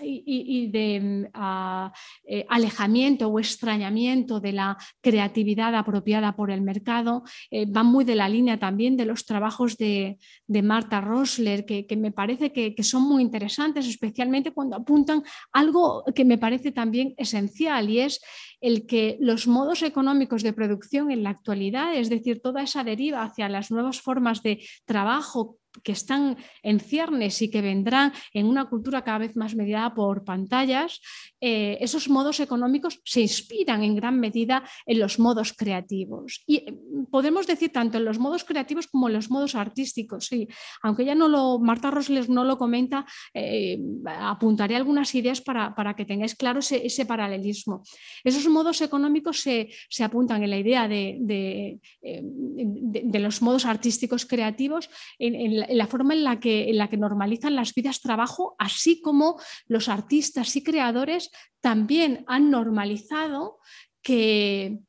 y, de ah, eh, alejamiento o extrañamiento de la creatividad apropiada por el mercado, eh, van muy de la línea también de los trabajos de, Marta Rosler, que, que me parece que, que, son muy interesantes, especialmente cuando apuntan algo que me parece también esencial y es el que los modos económicos de producción en la actualidad, es decir, toda esa deriva hacia las nuevas formas de trabajo que están en ciernes y que vendrán en una cultura cada vez más mediada por pantallas, eh, esos modos económicos se inspiran en gran medida en los modos creativos. Y eh, podemos decir tanto en los modos creativos como en los modos artísticos. Sí. Aunque ya no lo, Marta Rosles no lo comenta, eh, apuntaré algunas ideas para, que tengáis claro ese, paralelismo. Esos modos económicos se, apuntan en la idea de, de, los modos artísticos creativos, en, en la, forma en la, que, en la que normalizan las vidas trabajo, así como los artistas y creadores también han normalizado que,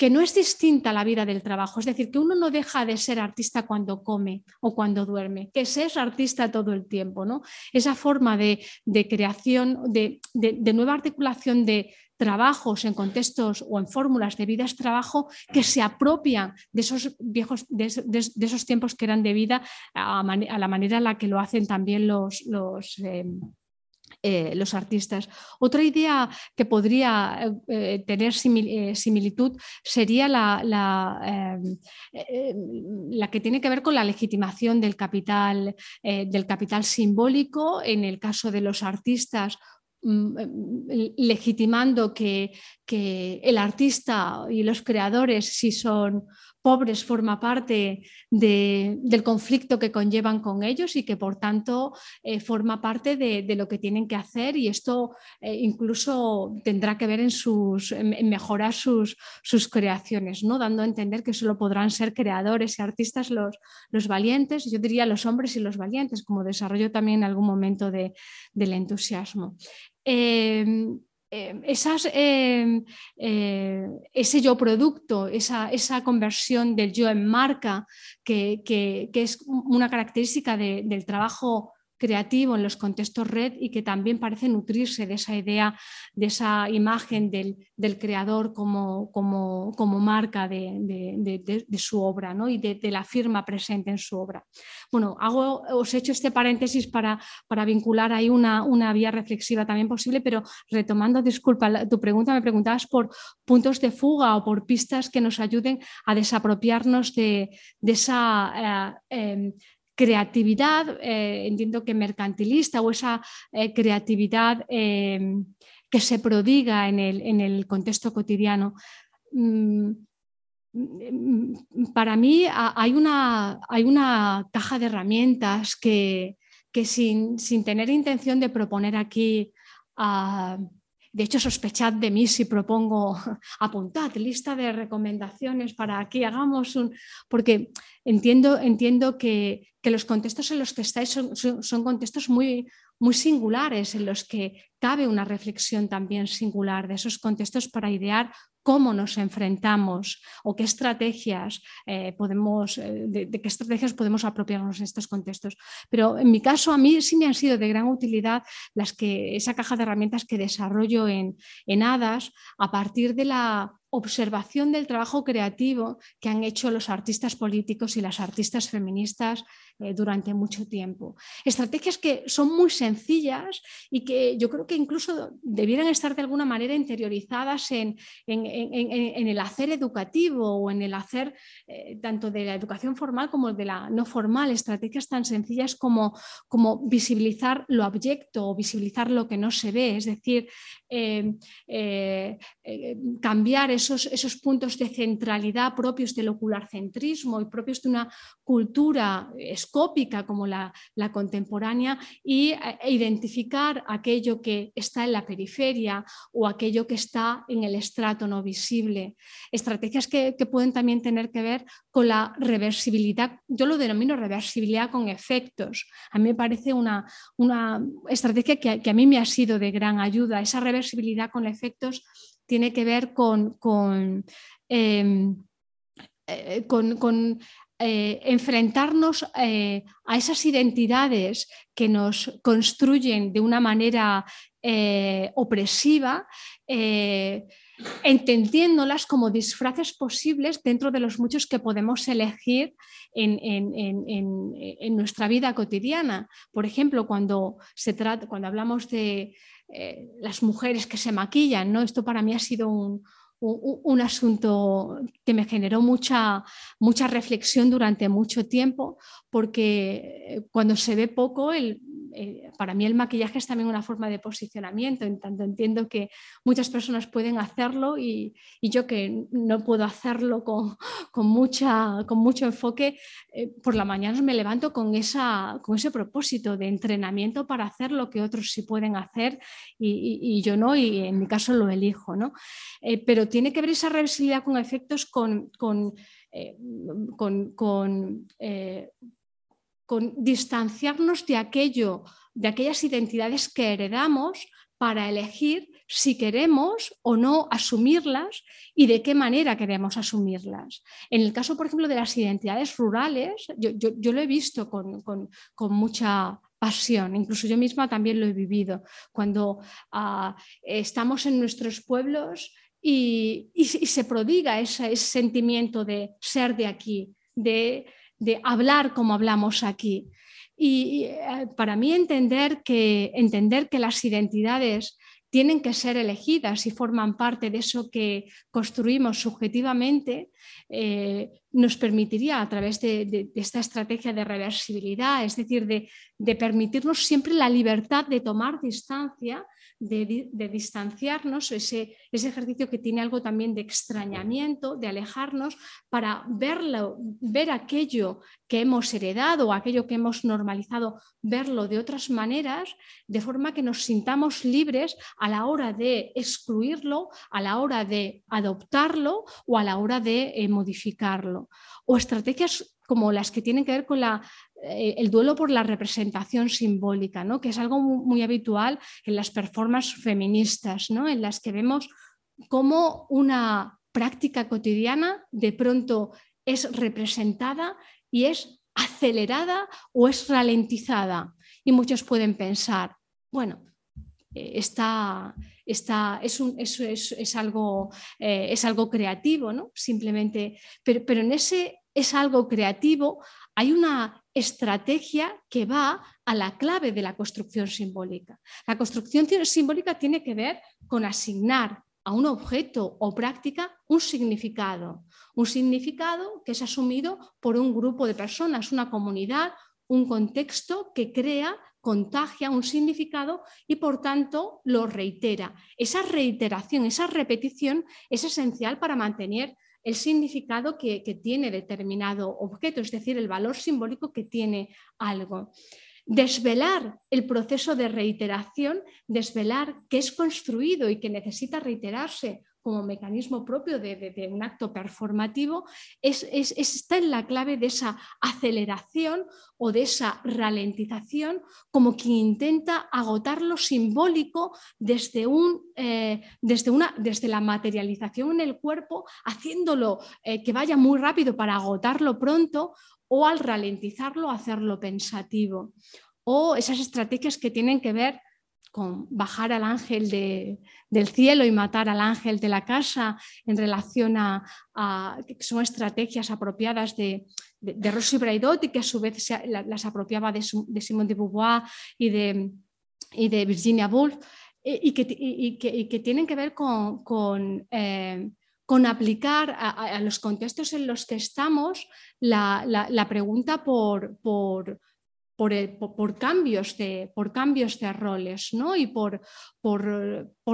que no es distinta la vida del trabajo, es decir, que uno no deja de ser artista cuando come o cuando duerme, que se es artista todo el tiempo, ¿no? Esa forma de, creación, de, nueva articulación de trabajos en contextos o en fórmulas de vidas trabajo que se apropian de esos viejos, de, esos tiempos que eran de vida a, la manera en la que lo hacen también los, los eh, eh, los artistas. Otra idea que podría eh, eh, tener similitud sería la, la, la, que tiene que ver con la legitimación del capital, del capital simbólico, en el caso de los artistas mm, legitimando que, que, el artista y los creadores, si son pobres forma parte del conflicto que conllevan con ellos y que por tanto eh, forma parte de, lo que tienen que hacer y esto eh, incluso tendrá que ver en, sus, mejorar sus, sus, creaciones, ¿no? dando a entender que solo podrán ser creadores y artistas los, los valientes, yo diría los hombres y los valientes, como desarrollo también en algún momento de, del entusiasmo. Eh, Em, em, eh, ese yo producto, esa, esa, conversión del yo en marca, que, que, que es una característica de, del trabajo creativo en los contextos red y que también parece nutrirse de esa idea, de esa imagen del, creador como, como, como marca de, su obra ¿no? y de, la firma presente en su obra. Bueno, hago, os he hecho este paréntesis para, para vincular ahí una, una vía reflexiva también posible, pero retomando, disculpa, tu pregunta me preguntabas por puntos de fuga o por pistas que nos ayuden a desapropiarnos de, esa... Eh, em, creatividad, eh, entiendo que mercantilista o esa eh, creatividad em, que se prodiga en el, contexto cotidiano. Mm, mm, para mí hay una, hay una, caja de herramientas que, sin, tener intención de proponer aquí a de hecho, sospechad de mí si propongo, apuntad lista de recomendaciones para que hagamos un... Porque entiendo, entiendo que, los contextos en los que estáis son, contextos muy, muy singulares, en los que cabe una reflexión también singular de esos contextos para idear cómo nos enfrentamos o qué estrategias eh, podemos, eh, de, qué estrategias podemos apropiarnos en estos contextos. Pero en mi caso, a mí sí me han sido de gran utilidad las que, esa caja de herramientas que desarrollo en, en HADAS a partir de la observación del trabajo creativo que han hecho los artistas políticos y las artistas feministas eh, durante mucho tiempo. Estrategias que son muy sencillas y que yo creo que incluso debieran estar de alguna manera interiorizadas en, el hacer educativo o en el hacer eh, tanto de la educación formal como de la no formal. Estrategias tan sencillas como, como visibilizar lo abyecto o visibilizar lo que no se ve, es decir, eh, cambiar esos, esos puntos de centralidad propios del ocularcentrismo y propios de una cultura escópica como la, contemporánea y e, identificar aquello que está en la periferia o aquello que está en el estrato no visible. Estrategias que, pueden también tener que ver con la reversibilidad, yo lo denomino reversibilidad con efectos. A mí me parece una, una estrategia que, que a mí me ha sido de gran ayuda, esa reversibilidad con efectos tiene que ver con, con, em, eh, eh, enfrentarnos eh, a esas identidades que nos construyen de una manera opresiva, entendiéndolas como disfraces posibles dentro de los muchos que podemos elegir en, en nuestra vida cotidiana. Por ejemplo, cuando, se trata, cuando hablamos de eh, las mujeres que se maquillan, ¿no? Esto para mí ha sido un, un, asunto que me generó mucha, mucha reflexión durante mucho tiempo, porque cuando se ve poco, el, eh, para mí el maquillaje es también una forma de posicionamiento, en tanto entiendo que muchas personas pueden hacerlo y, yo que no puedo hacerlo con, mucha, con mucho enfoque, eh, por la mañana me levanto con, ese propósito de entrenamiento para hacer lo que otros sí pueden hacer y, yo no, y en mi caso lo elijo. ¿no? Eh, pero tiene que ver esa reversibilidad con efectos con, con con distanciarnos de aquello, de aquellas identidades que heredamos para elegir si queremos o no asumirlas y de qué manera queremos asumirlas. En el caso, por ejemplo, de las identidades rurales, yo, lo he visto con, mucha pasión, incluso yo misma también lo he vivido, cuando ah, estamos en nuestros pueblos y, se prodiga ese, sentimiento de ser de aquí, de, hablar como hablamos aquí. Y, eh, para mí entender que, entender que las identidades tienen que ser elegidas y forman parte de eso que construimos subjetivamente, eh, nos permitiría a través de, esta estrategia de reversibilidad, es decir, de, permitirnos siempre la libertad de tomar distancia, de, distanciarnos, ese, ese, ejercicio que tiene algo también de extrañamiento, de alejarnos para verlo, ver aquello que hemos heredado, aquello que hemos normalizado, verlo de otras maneras, de forma que nos sintamos libres a la hora de excluirlo, a la hora de adoptarlo o a la hora de eh, modificarlo. O estrategias como las que tienen que ver con la, eh, el duelo por la representación simbólica, ¿no? que es algo muy, habitual en las performances feministas, ¿no? en las que vemos cómo una práctica cotidiana de pronto es representada y es acelerada o es ralentizada. Y muchos pueden pensar, bueno, eh, está, está, es, un, es, es, algo, eh, es, algo, creativo, ¿no? Simplemente, pero, pero, en ese es algo creativo hay una estrategia que va a la clave de la construcción simbólica. La construcción simbólica tiene que ver con asignar a un objeto o práctica un significado, un significado que es asumido por un grupo de personas, una comunidad, un contexto que crea contagia un significado y por tanto lo reitera. Esa reiteración, esa repetición es esencial para mantener el significado que, tiene determinado objeto, es decir, el valor simbólico que tiene algo desvelar el proceso de reiteración, desvelar qué es construido y que necesita reiterarse como mecanismo propio de, un acto performativo, es, está en la clave de esa aceleración o de esa ralentización, como quien intenta agotar lo simbólico desde, un, eh, desde, una, desde la materialización en el cuerpo, haciéndolo eh, que vaya muy rápido para agotarlo pronto o al ralentizarlo, hacerlo pensativo. O esas estrategias que tienen que ver con bajar al ángel del cielo y matar al ángel de la casa en relación a, que son estrategias apropiadas de, de, Braidot y que a su vez las apropiaba de, de Simone de Beauvoir y de, y de Virginia Woolf eh, y que, y que, tienen que ver con, con, eh, con aplicar a, los contextos en los que estamos la, la, pregunta por, por por, cambios de, por cambios de roles ¿no? y por,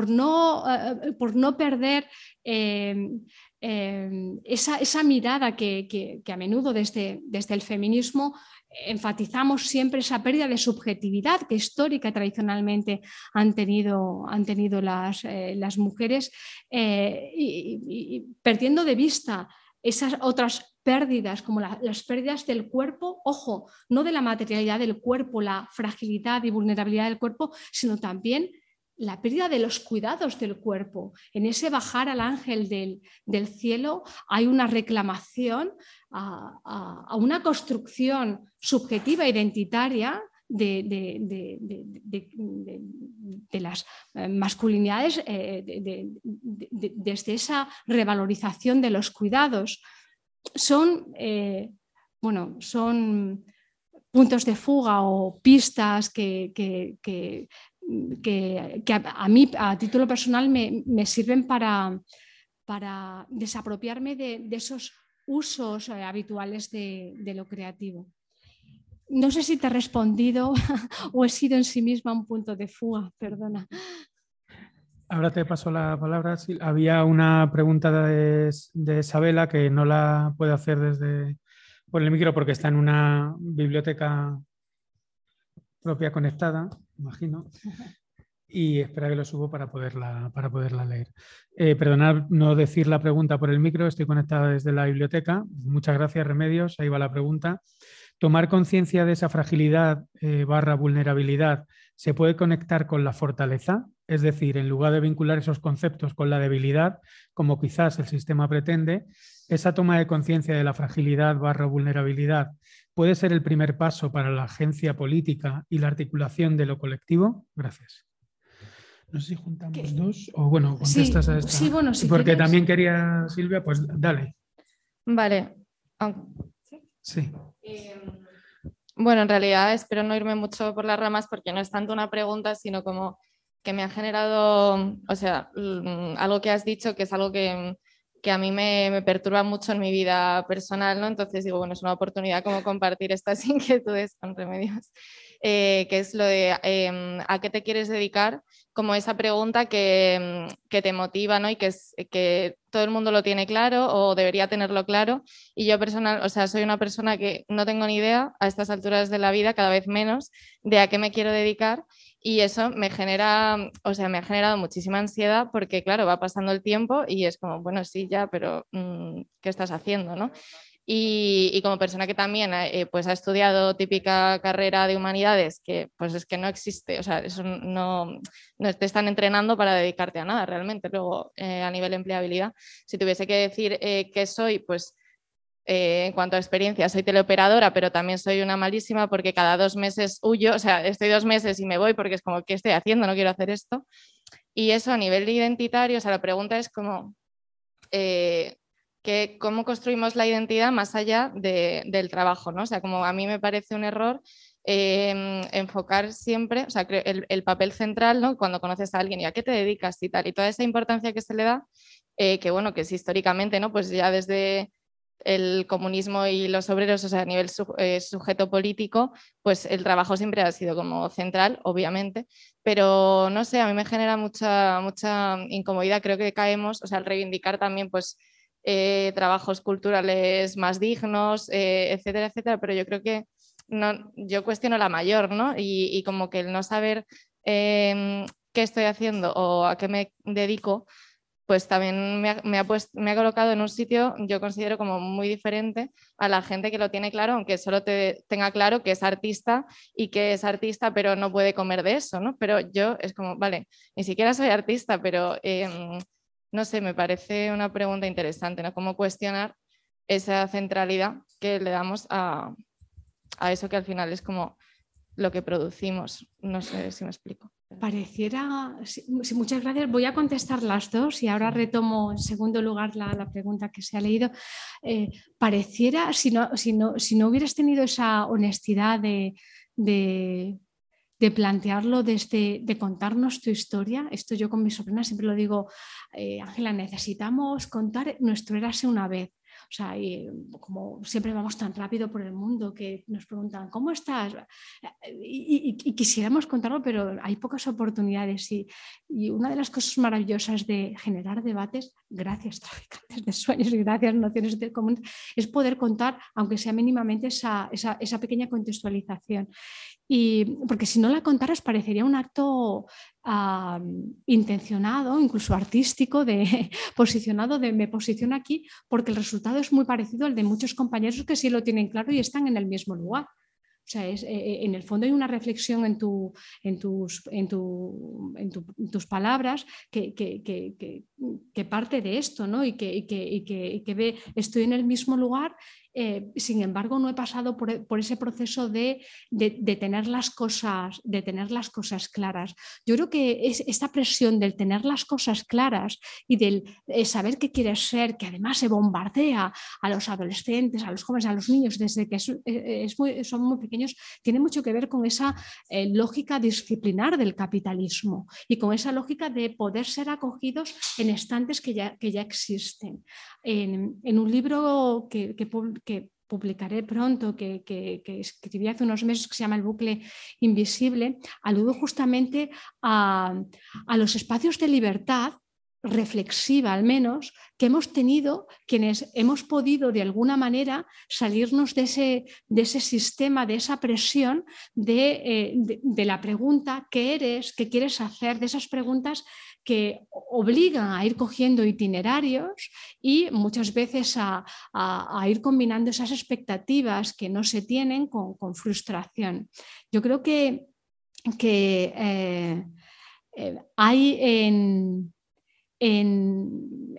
no, eh, por no perder em, em, esa, mirada que, a menudo desde, desde el feminismo enfatizamos siempre esa pérdida de subjetividad que histórica tradicionalmente han tenido, han tenido las, eh, las mujeres eh, y, perdiendo de vista esas otras pérdidas, como las pérdidas del cuerpo, ojo, no de la materialidad del cuerpo, la fragilidad y vulnerabilidad del cuerpo, sino también la pérdida de los cuidados del cuerpo. En ese bajar al ángel del, cielo hay una reclamación a, una construcción subjetiva identitaria de, las eh, masculinidades eh, desde esa revalorización de los cuidados son, eh, bueno, son puntos de fuga o pistas que, que, a, mí, a título personal, me, sirven para, para desapropiarme de, esos usos eh, habituales de, lo creativo. No sé si te he respondido o he sido en sí misma un punto de fuga, perdona. Ahora te paso la palabra. había una pregunta de, Isabela que no la puedo hacer desde por el micro porque está en una biblioteca propia conectada, imagino. Y espera que lo subo para poderla, para poderla leer. Eh, perdonad no decir la pregunta por el micro, estoy conectada desde la biblioteca. Muchas gracias, Remedios. Ahí va la pregunta. tomar conciencia de esa fragilidad eh, barra vulnerabilidad se puede conectar con la fortaleza, es decir, en lugar de vincular esos conceptos con la debilidad, como quizás el sistema pretende, esa toma de conciencia de la fragilidad barra vulnerabilidad puede ser el primer paso para la agencia política y la articulación de lo colectivo. Gracias. No sé si juntamos dos o bueno, contestas a esta. Sí, bueno, sí. Porque también quería, Silvia, pues dale. Vale. Sí. Em, bueno, en realidad espero no irme mucho por las ramas porque no es tanto una pregunta, sino como que me ha generado, o sea, mm, algo que has dicho que es algo que, que a mí me, perturba mucho en mi vida personal, ¿no? Entonces digo, bueno, es una oportunidad como compartir estas inquietudes con remedios. Eh, que es lo de em, a qué te quieres dedicar, como esa pregunta que, mm, que, te motiva ¿no? y que, es, que todo el mundo lo tiene claro o debería tenerlo claro. Y yo personal, o sea, soy una persona que no tengo ni idea a estas alturas de la vida, cada vez menos, de a qué me quiero dedicar. Y eso me genera, o sea, me ha generado muchísima ansiedad porque, claro, va pasando el tiempo y es como, bueno, sí, ya, pero mm, ¿qué estás haciendo? ¿no? Y, como persona que también eh, pues ha estudiado típica carrera de humanidades, que pues es que no existe, o sea, eso no, no te están entrenando para dedicarte a nada realmente. Luego, eh, a nivel de empleabilidad, si tuviese que decir eh, qué soy, pues en cuanto a experiencia, soy teleoperadora, pero también soy una malísima porque cada dos meses huyo, o sea, estoy dos meses y me voy porque es como, ¿qué estoy haciendo? No quiero hacer esto. Y eso a nivel identitario, o sea, la pregunta es como que cómo construimos la identidad más allá del trabajo, ¿no? O sea, como a mí me parece un error em, enfocar siempre, o sea, el, papel central, ¿no? Cuando conoces a alguien y a qué te dedicas y tal, y toda esa importancia que se le da, eh, que bueno, que es históricamente, ¿no? Pues ya desde el comunismo y los obreros, o sea, a nivel eh, sujeto político, pues el trabajo siempre ha sido como central, obviamente, pero no sé, a mí me genera mucha, mucha incomodidad, creo que caemos, o sea, al reivindicar también, pues, eh, trabajos culturales más dignos, eh, etcétera, etcétera, pero yo creo que no, yo cuestiono la mayor, ¿no? Y, como que el no saber em, qué estoy haciendo o a qué me dedico, pues también me ha, colocado en un sitio, yo considero como muy diferente a la gente que lo tiene claro, aunque solo te tenga claro que es artista y que es artista, pero no puede comer de eso, ¿no? Pero yo es como, vale, ni siquiera soy artista, pero em, no sé, me parece una pregunta interesante, ¿no? Cómo cuestionar esa centralidad que le damos a, eso que al final es como lo que producimos. No sé si me explico. Pareciera, sí, muchas gracias. Voy a contestar las dos y ahora retomo en segundo lugar la, pregunta que se ha leído. Eh, pareciera, si no, si, no, si no hubieras tenido esa honestidad de, de plantearlo desde, de contarnos tu historia. Esto yo con mi sobrina siempre lo digo, eh, Ángela, necesitamos contar nuestro érase una vez. O sea, y como siempre vamos tan rápido por el mundo que nos preguntan, ¿cómo estás? Y, quisiéramos contarlo, pero hay pocas oportunidades. Y, una de las cosas maravillosas de generar debates, gracias traficantes de sueños y gracias nociones de comunes, es poder contar, aunque sea mínimamente, esa, esa pequeña contextualización. Y, porque si no la contaras parecería un acto intencionado, incluso artístico, de, posicionado de me posiciono aquí, porque el resultado es muy parecido al de muchos compañeros que sí lo tienen claro y están en el mismo lugar. O sea, es, eh, en el fondo hay una reflexión en, tu, en, tus, en, en, tus palabras que, que, que, parte de esto ¿no? y, que, que, ve estoy en el mismo lugar eh, sin embargo, no he pasado por, ese proceso de, tener las cosas, de tener las cosas claras. Yo creo que es esta presión del tener las cosas claras y del eh, saber qué quieres ser, que además se bombardea a los adolescentes, a los jóvenes, a los niños desde que eh, son muy pequeños, tiene mucho que ver con esa lógica disciplinar del capitalismo y con esa lógica de poder ser acogidos en estantes que ya, que ya existen. En, un libro que, que que publicaré pronto, que, escribí hace unos meses, que se llama El bucle invisible, aludo justamente a, los espacios de libertad reflexiva al menos, que hemos tenido quienes hemos podido de alguna manera salirnos de ese, de ese sistema, de esa presión de, eh, de, la pregunta ¿qué eres? ¿qué quieres hacer? De esas preguntas que obligan a ir cogiendo itinerarios y muchas veces a, ir combinando esas expectativas que no se tienen con, frustración. Yo creo que, eh, eh, hay en, en,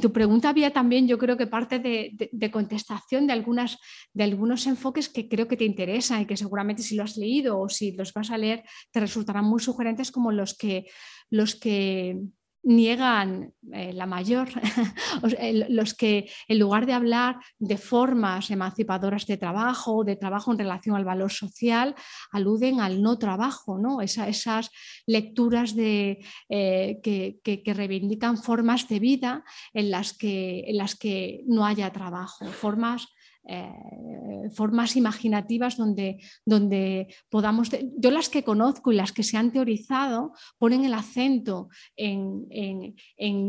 tu pregunta había también, yo creo que parte de, contestación de, algunas, de algunos enfoques que creo que te interesan y que seguramente si lo has leído o si los vas a leer te resultarán muy sugerentes como los que, los que niegan eh, la mayor, los que en lugar de hablar de formas emancipadoras de trabajo, de trabajo en relación al valor social, aluden al no trabajo, ¿no? esas lecturas de, eh, que, reivindican formas de vida en las que, en las que no haya trabajo, formas eh, formas imaginativas donde, donde podamos, yo las que conozco y las que se han teorizado ponen el acento en,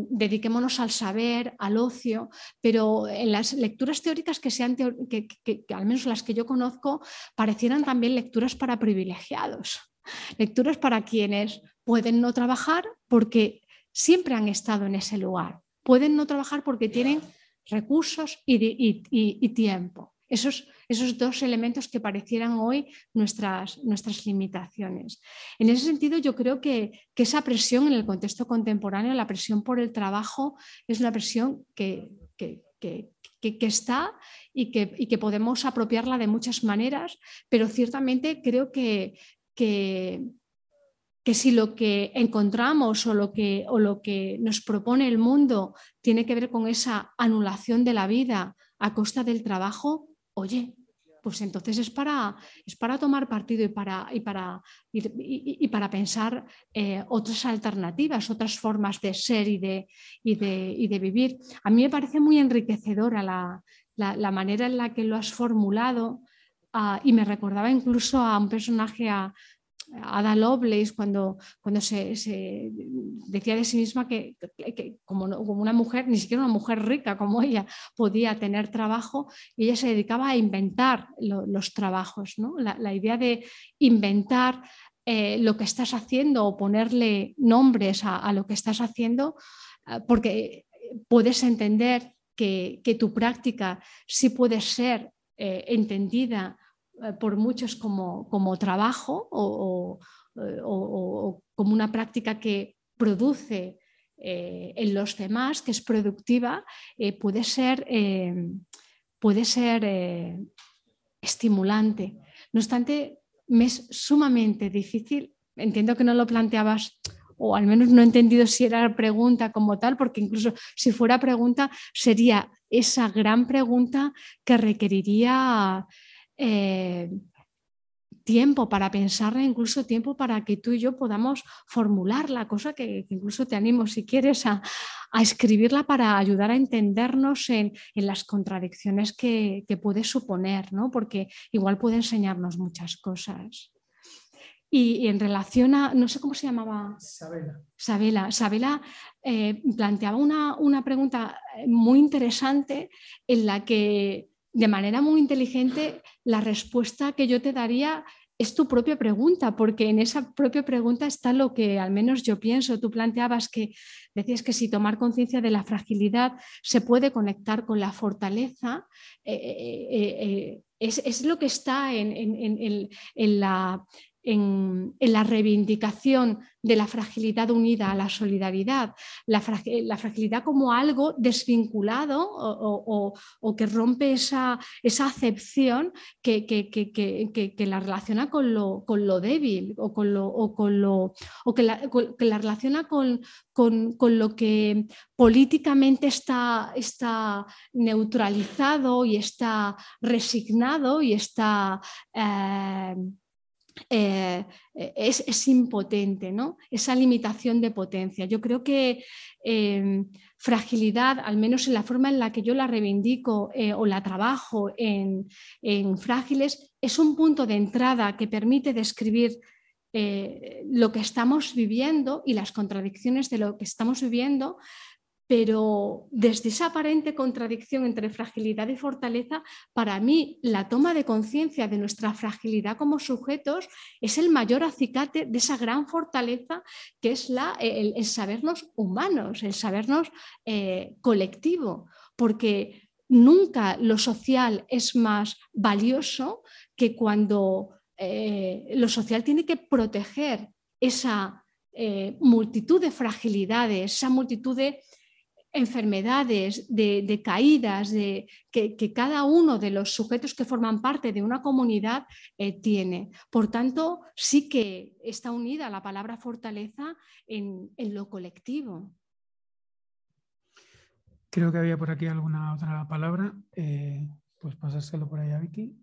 dediquémonos al saber, al ocio, pero en las lecturas teóricas que, sean que, al menos las que yo conozco, parecieran también lecturas para privilegiados, lecturas para quienes pueden no trabajar porque siempre han estado en ese lugar, pueden no trabajar porque tienen recursos y, tiempo. Esos, esos, dos elementos que parecieran hoy nuestras, nuestras limitaciones. En ese sentido, yo creo que, esa presión en el contexto contemporáneo, la presión por el trabajo, es una presión que, que, está y que, y que podemos apropiarla de muchas maneras, pero ciertamente creo que, que, que si lo que encontramos o lo que, o lo que nos propone el mundo tiene que ver con esa anulación de la vida a costa del trabajo, oye, pues entonces es para, es para tomar partido y para, y para, y, para pensar eh, otras alternativas, otras formas de ser y de, de, de, vivir. A mí me parece muy enriquecedora la, la, manera en la que lo has formulado ah, y me recordaba incluso a un personaje, a, Ada Lovelace cuando, cuando se, decía de sí misma que, como, una mujer, ni siquiera una mujer rica como ella, podía tener trabajo ella se dedicaba a inventar los trabajos. La, idea de inventar eh, lo que estás haciendo o ponerle nombres a, lo que estás haciendo, eh, porque puedes entender que, tu práctica sí puede ser eh, entendida por muchos como, como trabajo o, como una práctica que produce eh, en los demás, que es productiva, eh, puede ser, puede ser estimulante. No obstante, me es sumamente difícil, entiendo que no lo planteabas o al menos no he entendido si era pregunta como tal, porque incluso si fuera pregunta sería esa gran pregunta que requeriría eh, tiempo para pensarla, incluso tiempo para que tú y yo podamos formular la cosa que, incluso te animo si quieres a, escribirla para ayudar a entendernos en, las contradicciones que, puede suponer, ¿no? porque igual puede enseñarnos muchas cosas. Y, en relación a, no sé cómo se llamaba. Sabela. Sabela. Sabela eh, planteaba una, una pregunta muy interesante en la que de manera muy inteligente, la respuesta que yo te daría es tu propia pregunta, porque en esa propia pregunta está lo que al menos yo pienso. Tú planteabas que decías que si tomar conciencia de la fragilidad se puede conectar con la fortaleza, eh, eh, eh, es, lo que está en, en la, en, la reivindicación de la fragilidad unida a la solidaridad, la, fragilidad como algo desvinculado o, que rompe esa, acepción que, la relaciona con lo, con lo débil o, con lo, con lo, que, la, relaciona con, con, lo que políticamente está, está neutralizado y está resignado y está... Eh, eh, es, impotente, ¿no? esa limitación de potencia. Yo creo que em, fragilidad, al menos en la forma en la que yo la reivindico eh, o la trabajo en, frágiles, es un punto de entrada que permite describir eh, lo que estamos viviendo y las contradicciones de lo que estamos viviendo, pero desde esa aparente contradicción entre fragilidad y fortaleza, para mí la toma de conciencia de nuestra fragilidad como sujetos es el mayor acicate de esa gran fortaleza que es la, el, sabernos humanos, el sabernos eh, colectivo, porque nunca lo social es más valioso que cuando eh, lo social tiene que proteger esa eh, multitud de fragilidades, esa multitud de enfermedades, de, caídas, de, que, cada uno de los sujetos que forman parte de una comunidad eh, tiene. Por tanto, sí que está unida la palabra fortaleza en, lo colectivo. Creo que había por aquí alguna otra palabra. Eh, pues pasárselo por ahí a Vicky.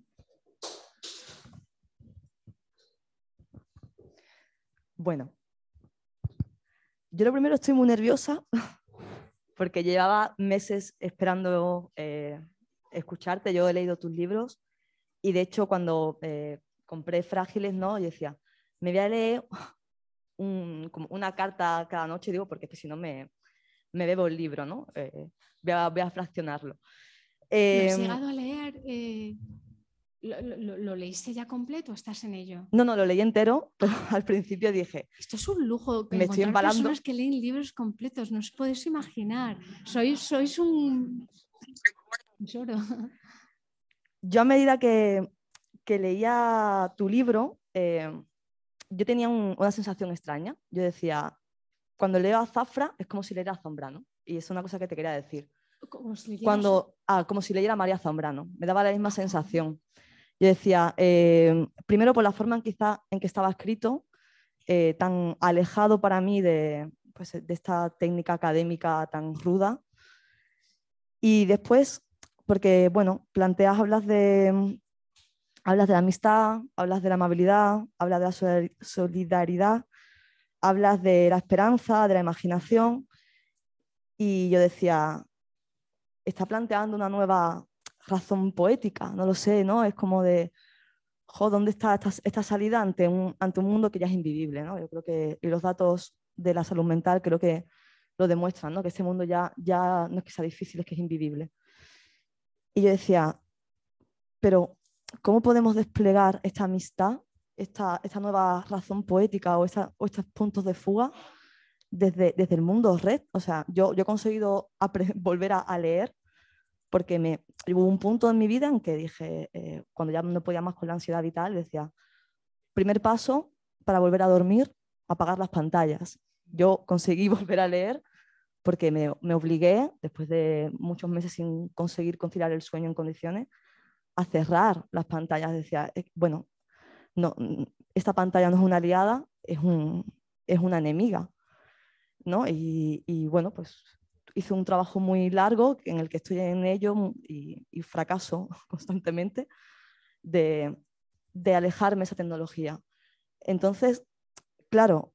Bueno, yo lo primero estoy muy nerviosa porque llevaba meses esperando eh, escucharte. Yo he leído tus libros y de hecho cuando eh, compré Frágiles, ¿no? Yo decía, me voy a leer como una carta cada noche, digo, porque si no me, me bebo el libro, ¿no? Eh, voy, a, voy, a, fraccionarlo. ¿Lo has em, llegado a leer? ¿Lo, leíste ya completo o estás en ello? No, no, lo leí entero, pero al principio dije... Esto es un lujo, me estoy embalando. personas que leen libros completos, no os podéis imaginar. Sois, sois un Yo a medida que, que leía tu libro, eh, yo tenía una sensación extraña. Yo decía, cuando leo a Zafra es como si leyera a Zambrano. Y es una cosa que te quería decir. Como si Cuando, ah, como si leyera a María Zambrano. Me daba la misma sensación. Yo decía, eh, primero por la forma en, quizá, en que estaba escrito, eh, tan alejado para mí de, pues, de esta técnica académica tan ruda. Y después, porque, bueno, planteas, hablas de, hablas de la amistad, hablas de la amabilidad, hablas de la solidaridad, hablas de la esperanza, de la imaginación. Y yo decía, está planteando una nueva razón poética, no lo sé, ¿no? Es como de, jo, ¿dónde está esta, salida ante un, ante un mundo que ya es invivible, ¿no? Yo creo que, y los datos de la salud mental creo que lo demuestran, ¿no? Que este mundo ya, ya no es que sea difícil, es que es invivible. Y yo decía, pero ¿cómo podemos desplegar esta amistad, esta, esta nueva razón poética o, esta, o estos puntos de fuga desde, desde el mundo red? O sea, yo, yo he conseguido volver a, a leer porque me, hubo un punto en mi vida en que dije, eh, cuando ya no podía más con la ansiedad y tal, decía, primer paso para volver a dormir, apagar las pantallas. Yo conseguí volver a leer porque me, me obligué, después de muchos meses sin conseguir conciliar el sueño en condiciones, a cerrar las pantallas. Decía, eh, bueno, no, esta pantalla no es una aliada, es, un, es una enemiga. ¿no? Y, y, bueno, pues hice un trabajo muy largo en el que estoy en ello y, fracaso constantemente de, alejarme de esa tecnología. Entonces, claro,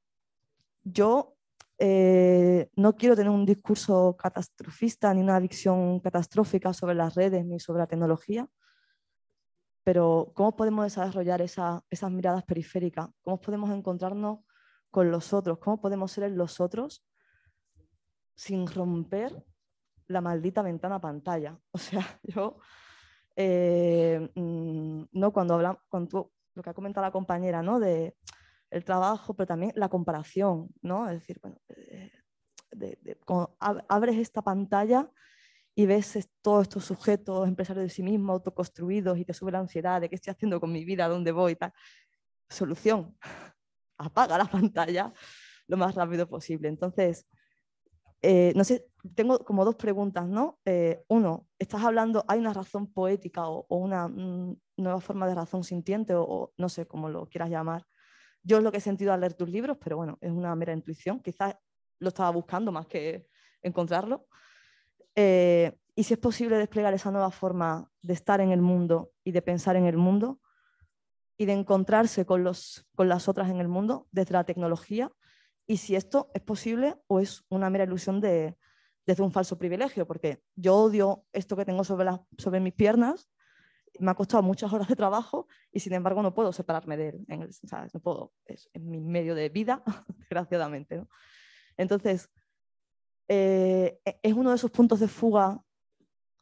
yo eh, no quiero tener un discurso catastrofista ni una visión catastrófica sobre las redes ni sobre la tecnología, pero ¿cómo podemos desarrollar esas miradas periféricas? ¿Cómo podemos encontrarnos con los otros? ¿Cómo podemos ser los otros sin romper la maldita ventana pantalla. O sea, yo, eh, mm, no cuando hablamos, con lo que ha comentado la compañera, ¿no? De el trabajo, pero también la comparación, ¿no? Es decir, bueno, eh, abres esta pantalla y ves todos estos sujetos, empresarios de sí mismos, autoconstruidos, y te sube la ansiedad de qué estoy haciendo con mi vida, dónde voy y tal. Solución, apaga la pantalla lo más rápido posible. Entonces, eh, no sé, tengo como dos preguntas, ¿no? Eh, uno, estás hablando, hay una razón poética o, una mm, nueva forma de razón sintiente o, no sé cómo lo quieras llamar. Yo es lo que he sentido al leer tus libros, pero bueno, es una mera intuición. Quizás lo estaba buscando más que encontrarlo. Eh, y si es posible desplegar esa nueva forma de estar en el mundo y de pensar en el mundo y de encontrarse con, los, con las otras en el mundo desde la tecnología y si esto es posible o es una mera ilusión de, desde un falso privilegio, porque yo odio esto que tengo sobre, sobre mis piernas, me ha costado muchas horas de trabajo y sin embargo no puedo separarme de él, no puedo, es, mi medio de vida, desgraciadamente. Entonces, eh, e, es uno de sus puntos de fuga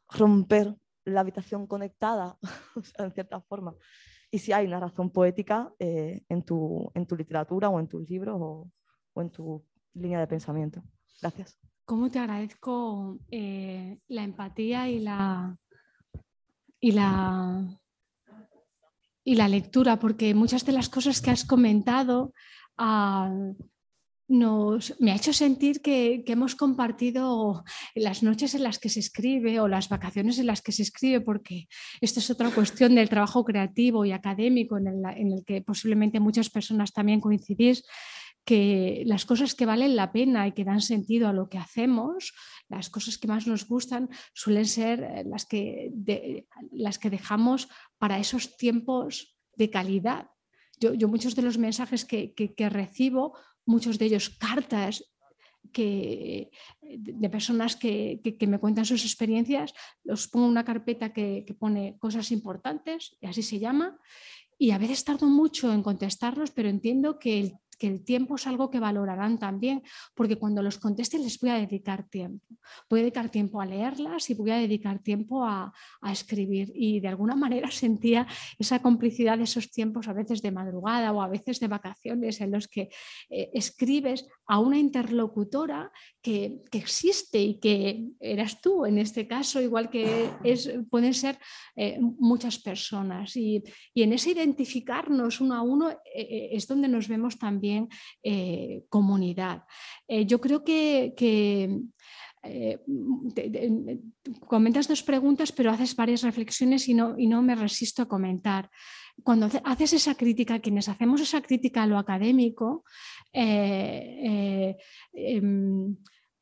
romper la habitación conectada, en cierta forma. Y si hay una razón poética eh, en, tu, en, tu, literatura o en tus libros en tu línea de pensamiento. Gracias. ¿Cómo te agradezco eh, la empatía y la, y la y la lectura, porque muchas de las cosas que has comentado ah, nos, me ha hecho sentir que, hemos compartido las noches en las que se escribe o las vacaciones en las que se escribe, porque esto es otra cuestión del trabajo creativo y académico en el, en el que posiblemente muchas personas también coincidís que las cosas que valen la pena y que dan sentido a lo que hacemos, las cosas que más nos gustan, suelen ser eh, las que, las que dejamos para esos tiempos de calidad. Yo, muchos de los mensajes que, recibo, muchos de ellos cartas que, de personas que, me cuentan sus experiencias, los pongo en una carpeta que, pone cosas importantes, y así se llama, y a veces tardo mucho en contestarlos, pero entiendo que el que el tiempo es algo que valorarán también, porque cuando los conteste les voy a dedicar tiempo. Voy a dedicar tiempo a leerlas y voy a dedicar tiempo a, escribir. Y de alguna manera sentía esa complicidad de esos tiempos, a veces de madrugada o a veces de vacaciones, en los que eh, escribes a una interlocutora que, existe y que eras tú en este caso, igual que es, pueden ser eh, muchas personas. Y, en ese identificarnos uno a uno eh, es donde nos vemos también eh, comunidad. Eh, yo creo que, eh, comentas dos preguntas, pero haces varias reflexiones y no, y no me resisto a comentar. Cuando haces esa crítica, quienes hacemos esa crítica a lo académico, em,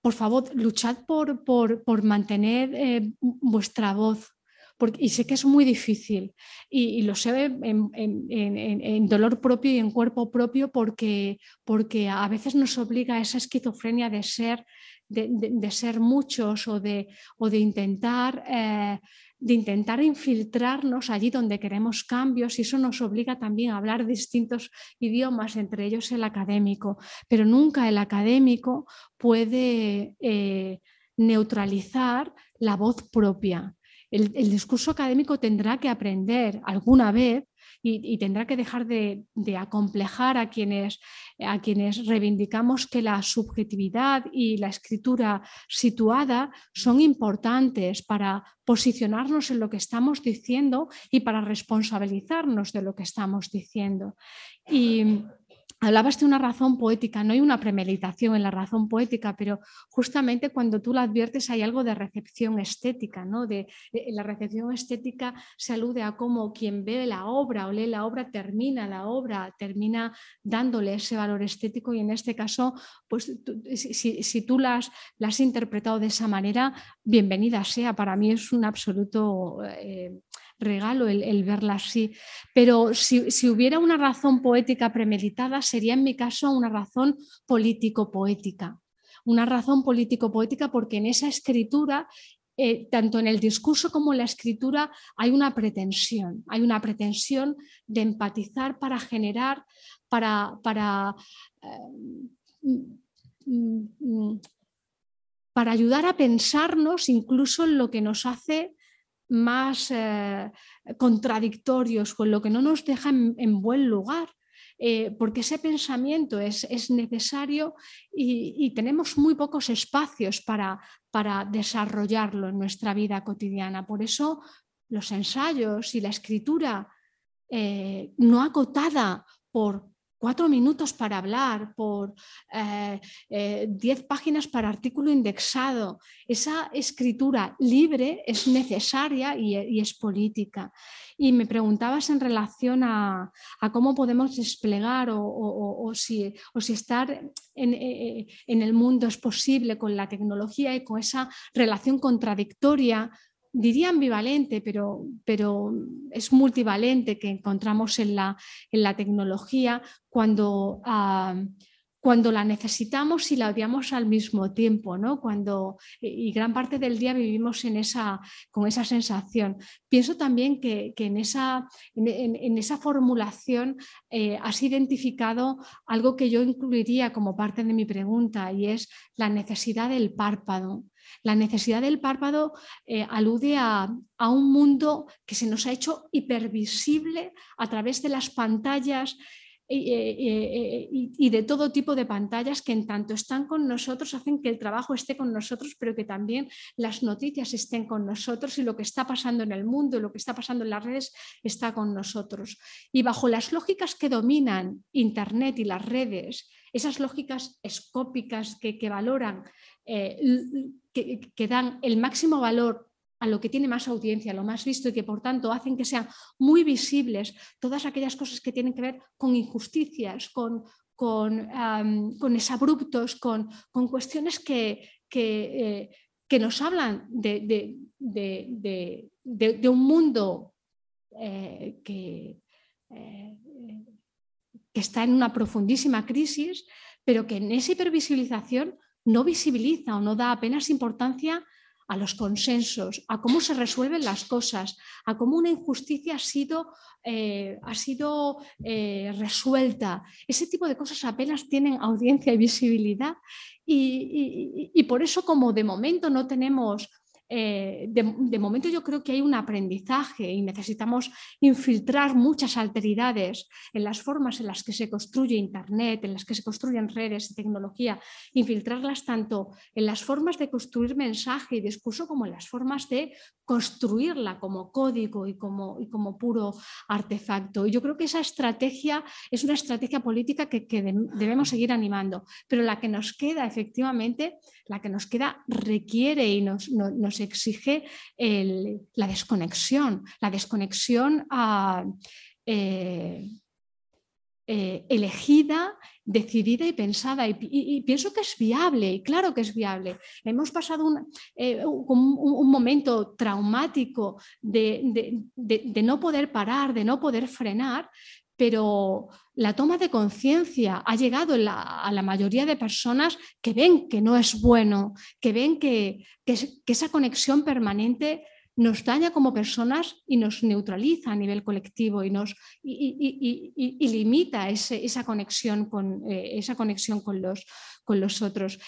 por favor, luchad por, por mantener vuestra voz y sé que es muy difícil y, lo sé en, dolor propio y en cuerpo propio porque, porque a veces nos obliga a esa esquizofrenia de ser, de, ser muchos o de, o de intentar... Eh, de intentar infiltrarnos allí donde queremos cambios y eso nos obliga también a hablar distintos idiomas, entre ellos el académico, pero nunca el académico puede eh, neutralizar la voz propia el, discurso académico tendrá que aprender alguna vez y, tendrá que dejar de, acomplejar a quienes, a quienes reivindicamos que la subjetividad y la escritura situada son importantes para posicionarnos en lo que estamos diciendo y para responsabilizarnos de lo que estamos diciendo. Hablabas de una razón poética, no hay una premeditación en la razón poética, pero justamente cuando tú la adviertes hay algo de recepción estética, ¿no? De, la recepción estética se alude a cómo quien ve la obra o lee la obra termina la obra, termina dándole ese valor estético y en este caso, pues si, tú las, las has interpretado de esa manera, bienvenida sea, para mí es un absoluto... Eh, regalo el, verla así. Pero si, hubiera una razón poética premeditada, sería en mi caso una razón político-poética. Una razón político-poética porque en esa escritura eh, tanto en el discurso como en la escritura hay una pretensión, hay una pretensión de empatizar para generar, para, para, eh, mm, mm, para ayudar a pensarnos incluso en lo que nos hace más eh, contradictorios, con lo que no nos deja en, buen lugar. Eh, porque ese pensamiento es, necesario y, tenemos muy pocos espacios para, para desarrollarlo en nuestra vida cotidiana. Por eso los ensayos y la escritura eh, no acotada por cuatro minutos para hablar, por eh, eh, diez páginas para artículo indexado. Esa escritura libre es necesaria y, es política. Y me preguntabas en relación a, cómo podemos desplegar o, si, si, estar en, eh, en el mundo es posible con la tecnología y con esa relación contradictoria diría ambivalente, pero, pero es multivalente que encontramos en la, en la tecnología cuando, ah, cuando la necesitamos y la odiamos al mismo tiempo, ¿no? Cuando, y gran parte del día vivimos en esa, con esa sensación. Pienso también que, en, esa, en, esa, formulación eh, has identificado algo que yo incluiría como parte de mi pregunta y es la necesidad del párpado. La necesidad del párpado eh, alude a, un mundo que se nos ha hecho hipervisible a través de las pantallas y, de todo tipo de pantallas que en tanto están con nosotros hacen que el trabajo esté con nosotros, pero que también las noticias estén con nosotros y lo que está pasando en el mundo, lo que está pasando en las redes está con nosotros. Y bajo las lógicas que dominan Internet y las redes, esas lógicas escópicas que, valoran, eh, que, dan el máximo valor a lo que tiene más audiencia, lo más visto y que por tanto hacen que sean muy visibles todas aquellas cosas que tienen que ver con injusticias, con, con, con exabruptos, con, con cuestiones que, que, eh, nos hablan de, de, un mundo eh, que, que está en una profundísima crisis, pero que en esa hipervisibilización no visibiliza o no da apenas importancia a los consensos, a cómo se resuelven las cosas, a cómo una injusticia ha sido, eh, ha sido eh, resuelta. Ese tipo de cosas apenas tienen audiencia y visibilidad y, por eso como de momento no tenemos eh, de, momento yo creo que hay un aprendizaje y necesitamos infiltrar muchas alteridades en las formas en las que se construye Internet, en las que se construyen redes y tecnología, infiltrarlas tanto en las formas de construir mensaje y discurso como en las formas de construirla como código y como, como puro artefacto. Y yo creo que esa estrategia es una estrategia política que, debemos seguir animando, pero la que nos queda efectivamente, la que nos queda requiere y nos exige la desconexión, la desconexión ah, eh, eh, elegida, decidida y pensada. Y, pienso que es viable, y claro que es viable. Hemos pasado un, eh, momento traumático de, no poder parar, de no poder frenar, pero la toma de conciencia ha llegado a la mayoría de personas que ven que no es bueno, que ven que, esa conexión permanente nos daña como personas y nos neutraliza a nivel colectivo y, nos, limita esa, conexión con, eh, esa conexión con los, con los otros.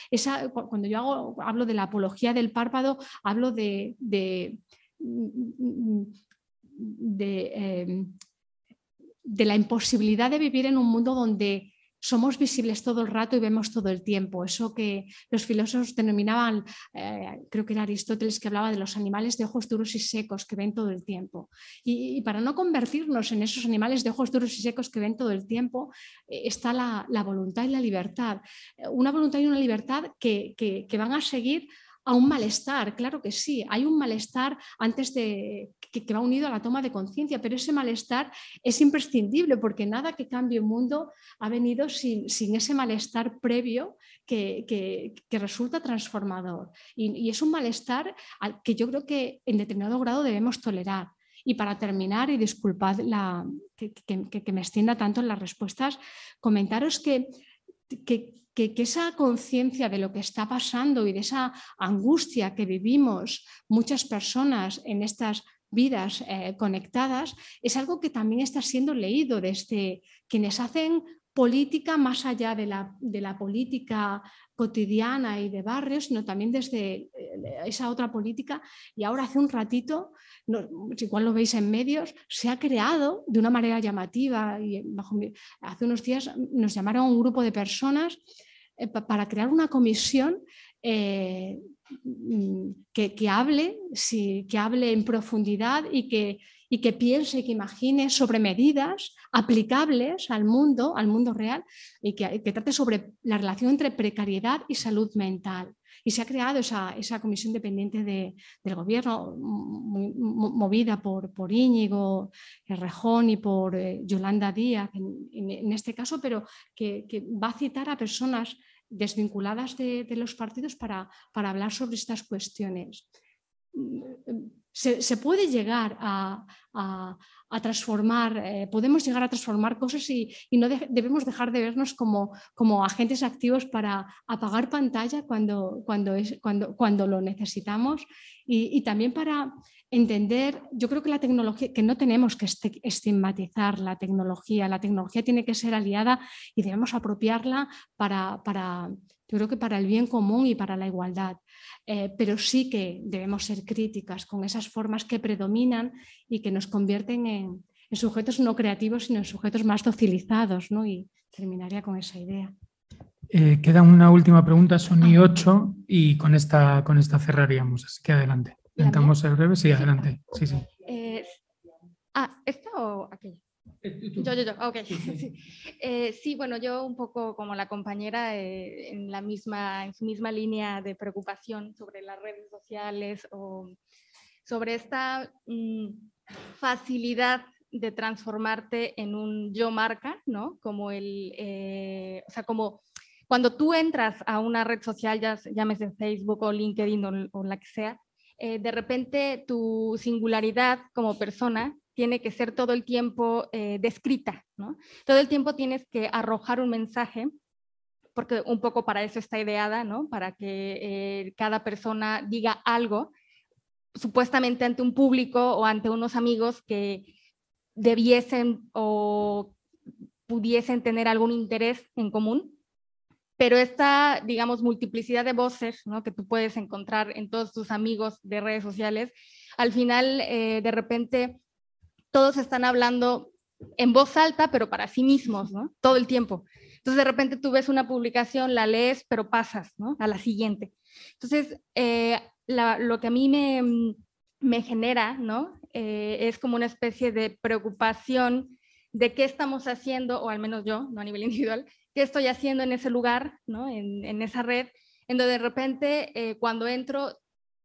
cuando yo hablo de la apología del párpado, hablo de, de, em, de la imposibilidad de vivir en un mundo donde somos visibles todo el rato y vemos todo el tiempo. Eso que los filósofos denominaban, eh, creo que era Aristóteles que hablaba de los animales de ojos duros y secos que ven todo el tiempo. Y, para no convertirnos en esos animales de ojos duros y secos que ven todo el tiempo, eh, está la, voluntad y la libertad. Una voluntad y una libertad que, que van a seguir a un malestar, claro que sí, hay un malestar antes de que, va unido a la toma de conciencia, pero ese malestar es imprescindible porque nada que cambie el mundo ha venido sin, ese malestar previo que, resulta transformador. Y, es un malestar que yo creo que en determinado grado debemos tolerar. Y para terminar, y disculpad la, que, que, me extienda tanto en las respuestas, comentaros que, que, que, esa conciencia de lo que está pasando y de esa angustia que vivimos muchas personas en estas vidas eh, conectadas es algo que también está siendo leído desde quienes hacen política más allá de la, de la, política cotidiana y de barrios, sino también desde eh, esa otra política. Y ahora hace un ratito, igual lo veis en medios, se ha creado de una manera llamativa y hace unos días nos llamaron un grupo de personas para crear una comisión eh, mm, que, hable, que hable en profundidad y que, y que piense, que imagine sobre medidas aplicables al mundo, al mundo real, y que, trate sobre la relación entre precariedad y salud mental. Y se ha creado esa, comisión dependiente del gobierno, movida por, por Íñigo Rejón y por eh, Yolanda Díaz en, este caso, pero que, va a citar a personas desvinculadas de, los partidos para, hablar sobre estas cuestiones. Se, puede llegar a, a transformar, eh, podemos llegar a transformar cosas y, no debemos dejar de vernos como, como agentes activos para apagar pantalla cuando, cuando, es, cuando, cuando lo necesitamos. Y, también para entender, yo creo que la tecnología, que no tenemos que estigmatizar la tecnología, la tecnología tiene que ser aliada y debemos apropiarla para, para yo creo que para el bien común y para la igualdad. Eh, pero sí que debemos ser críticas con esas formas que predominan y que nos convierten en, sujetos no creativos, sino en sujetos más docilizados. ¿no? Y terminaría con esa idea. Eh, queda una última pregunta, son y 8, y con esta, con esta cerraríamos. Así que adelante. Intentamos ser breves. Sí, adelante. Sí, sí. Eh, ah, ¿esta o aquella? Eh, yo, yo, yo, ok. Eh, sí. bueno, yo un poco como la compañera eh, en, la misma, en su misma línea de preocupación sobre las redes sociales o sobre esta mm, facilidad de transformarte en un yo marca, ¿no? Como el, o sea, como cuando tú entras a una red social, ya llámese Facebook o LinkedIn o, o la que sea, de repente tu singularidad como persona tiene que ser todo el tiempo eh, descrita, ¿no? Todo el tiempo tienes que arrojar un mensaje, porque un poco para eso está ideada, ¿no? Para que eh, cada persona diga algo, supuestamente ante un público o ante unos amigos que debiesen o pudiesen tener algún interés en común, pero esta, digamos, multiplicidad de voces ¿no? que tú puedes encontrar en todos tus amigos de redes sociales, al final, eh, de repente, todos están hablando en voz alta, pero para sí mismos, ¿no? Todo el tiempo. Entonces, de repente tú ves una publicación, la lees, pero pasas, ¿no? A la siguiente. Entonces, eh, lo que a mí me, me genera, ¿no? Eh, es como una especie de preocupación de qué estamos haciendo, o al menos yo, no a nivel individual, qué estoy haciendo en ese lugar, ¿no? En, esa red, en donde de repente eh, cuando entro,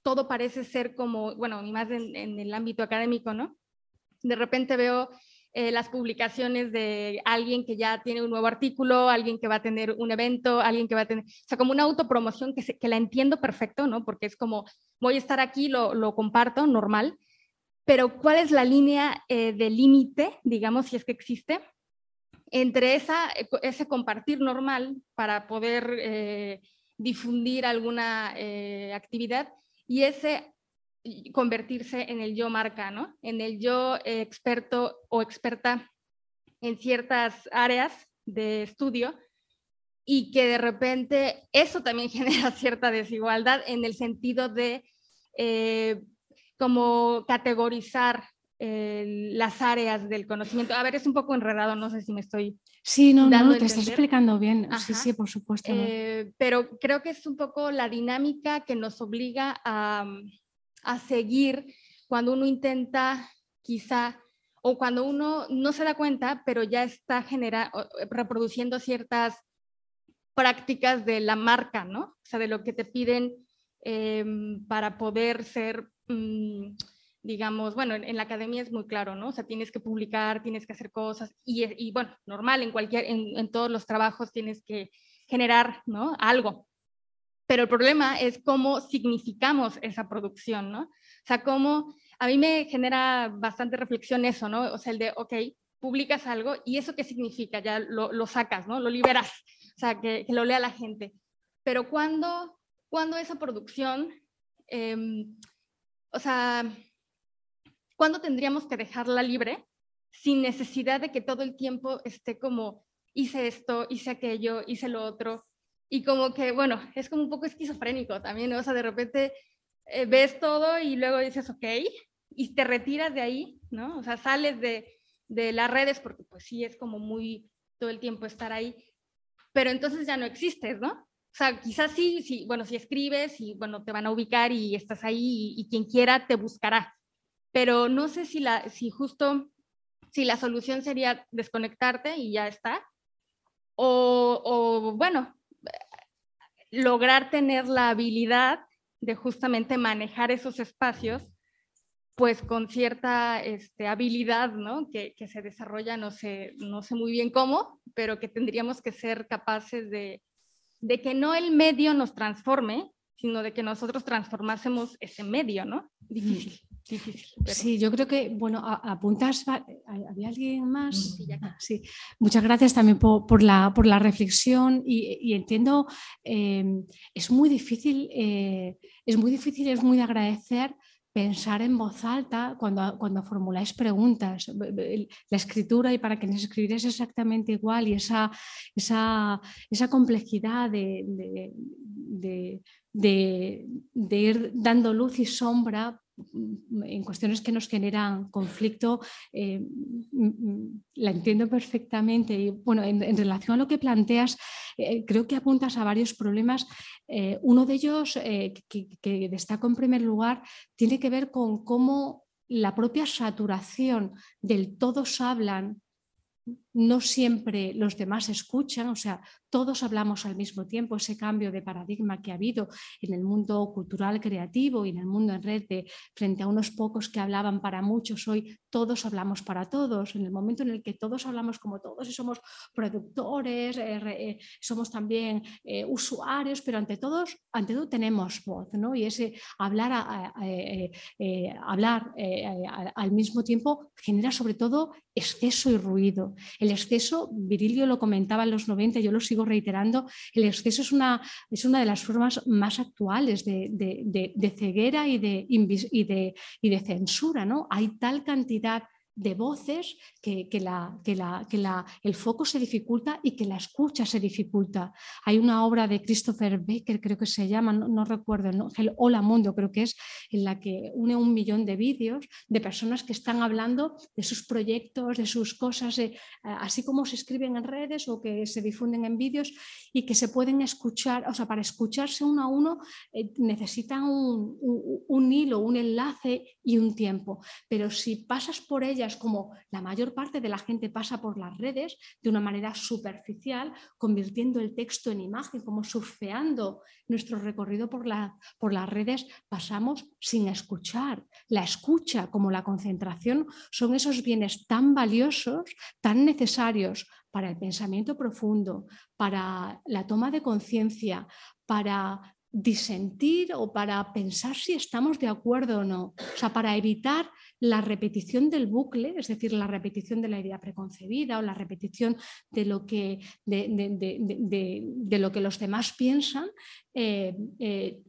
todo parece ser como, bueno, y más en el ámbito académico, ¿no? De repente veo eh, las publicaciones de alguien que ya tiene un nuevo artículo, alguien que va a tener un evento, alguien que va a tener, o sea, como una autopromoción que, que la entiendo perfecto, ¿no? Porque es como, voy a estar aquí, lo, lo comparto, normal, pero ¿cuál es la línea eh, de límite, digamos, si es que existe, entre esa, ese compartir normal para poder eh, difundir alguna actividad y ese convertirse en el yo marca, ¿no? En el yo experto o experta en ciertas áreas de estudio y que de repente eso también genera cierta desigualdad en el sentido de eh, como categorizar eh, las áreas del conocimiento. A ver, es un poco enredado, no sé si me estoy... Sí, no, no, te estás explicando bien. Sí, sí, por supuesto. Eh, pero creo que es un poco la dinámica que nos obliga a a seguir cuando uno intenta quizá o cuando uno no se da cuenta, pero ya está genera, reproduciendo ciertas prácticas de la marca, ¿no? O sea, de lo que te piden em, para poder ser, mm, digamos, bueno, en, la academia es muy claro, ¿no? O sea, tienes que publicar, tienes que hacer cosas y, y bueno, normal, en cualquier, en, todos los trabajos tienes que generar, ¿no? Algo, pero el problema es cómo significamos esa producción, ¿no? O sea, cómo a mí me genera bastante reflexión eso, ¿no? O sea, el de, ok, publicas algo y eso qué significa, ya lo, sacas, ¿no? Lo liberas, o sea, que, lo lea la gente. Pero cuando, cuando esa producción, eh, o sea, ¿cuándo tendríamos que dejarla libre sin necesidad de que todo el tiempo esté como, hice esto, hice aquello, hice lo otro? Y como que, bueno, es como un poco esquizofrénico también, ¿no? o sea, de repente eh, ves todo y luego dices, ok, y te retiras de ahí, ¿no? O sea, sales de, de las redes porque pues sí es como muy todo el tiempo estar ahí, pero entonces ya no existes, ¿no? O sea, quizás sí, sí, bueno, si escribes y bueno, te van a ubicar y estás ahí y, y quien quiera te buscará, pero no sé si, la, si justo, si la solución sería desconectarte y ya está, o, o bueno, lograr tener la habilidad de justamente manejar esos espacios, pues con cierta este, habilidad, ¿no? Que, se desarrolla, no sé, no sé muy bien cómo, pero que tendríamos que ser capaces de, de que no el medio nos transforme, sino de que nosotros transformásemos ese medio, ¿no? Difícil. Sí, yo creo que, bueno, apuntas, ¿había alguien más? Sí, Muchas gracias también por, la, por la, reflexión y, entiendo, em, es muy difícil, eh, es muy difícil, es muy de agradecer pensar en voz alta cuando, cuando formuláis preguntas. La escritura y para quienes escribiréis exactamente igual y esa, esa, esa complejidad de, de, de, ir dando luz y sombra en cuestiones que nos generan conflicto, eh, la entiendo perfectamente. Y bueno, en, relación a lo que planteas, eh, creo que apuntas a varios problemas. Eh, uno de ellos, que, que destaco en primer lugar, tiene que ver con cómo la propia saturación del todos hablan no siempre los demás escuchan, o sea, todos hablamos al mismo tiempo, ese cambio de paradigma que ha habido en el mundo cultural creativo y en el mundo en red, de, frente a unos pocos que hablaban para muchos, hoy todos hablamos para todos, en el momento en el que todos hablamos como todos y somos productores, eh, eh, somos también eh, usuarios, pero ante todos, ante todo tenemos voz, ¿no? Y ese hablar, hablar al mismo tiempo genera sobre todo exceso y ruido. El exceso, Virilio lo comentaba en los 90, yo lo sigo reiterando, el exceso es una, es una de las formas más actuales de, ceguera y de, y de, y de censura. ¿no? Hay tal cantidad de voces que, la, que, la, que la, el foco se dificulta y que la escucha se dificulta. Hay una obra de Christopher Baker, creo que se llama, no, recuerdo, ¿no? el Hola Mundo creo que es, en la que une un millón de vídeos de personas que están hablando de sus proyectos, de sus cosas, eh, así como se escriben en redes o que se difunden en vídeos y que se pueden escuchar, o sea, para escucharse uno a uno eh, necesitan un, un hilo, un enlace y un tiempo. Pero si pasas por ella, como la mayor parte de la gente pasa por las redes de una manera superficial, convirtiendo el texto en imagen, como surfeando nuestro recorrido por, por las redes, pasamos sin escuchar. La escucha como la concentración son esos bienes tan valiosos, tan necesarios para el pensamiento profundo, para la toma de conciencia, para disentir o para pensar si estamos de acuerdo o no, o sea, para evitar la repetición del bucle, es decir, la repetición de la idea preconcebida o la repetición de lo que, de, lo que los demás piensan, eh, eh,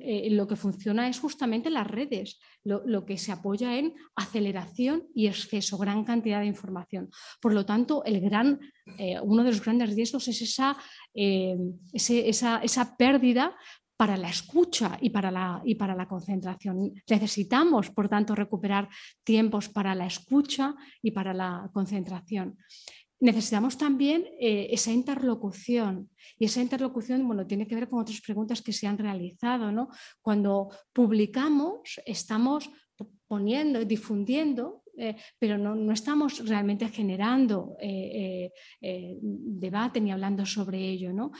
eh, lo que funciona es justamente las redes, lo, que se apoya en aceleración y exceso, gran cantidad de información. Por lo tanto, el gran, uno de los grandes riesgos es esa, esa, esa pérdida para la escucha y para la, y para la concentración. Necesitamos, por tanto, recuperar tiempos para la escucha y para la concentración. Necesitamos también eh, esa interlocución y esa interlocución bueno, tiene que ver con otras preguntas que se han realizado. ¿no? Cuando publicamos, estamos poniendo, difundiendo eh, pero no, estamos realmente generando eh, eh, debate ni hablando sobre ello. ¿no?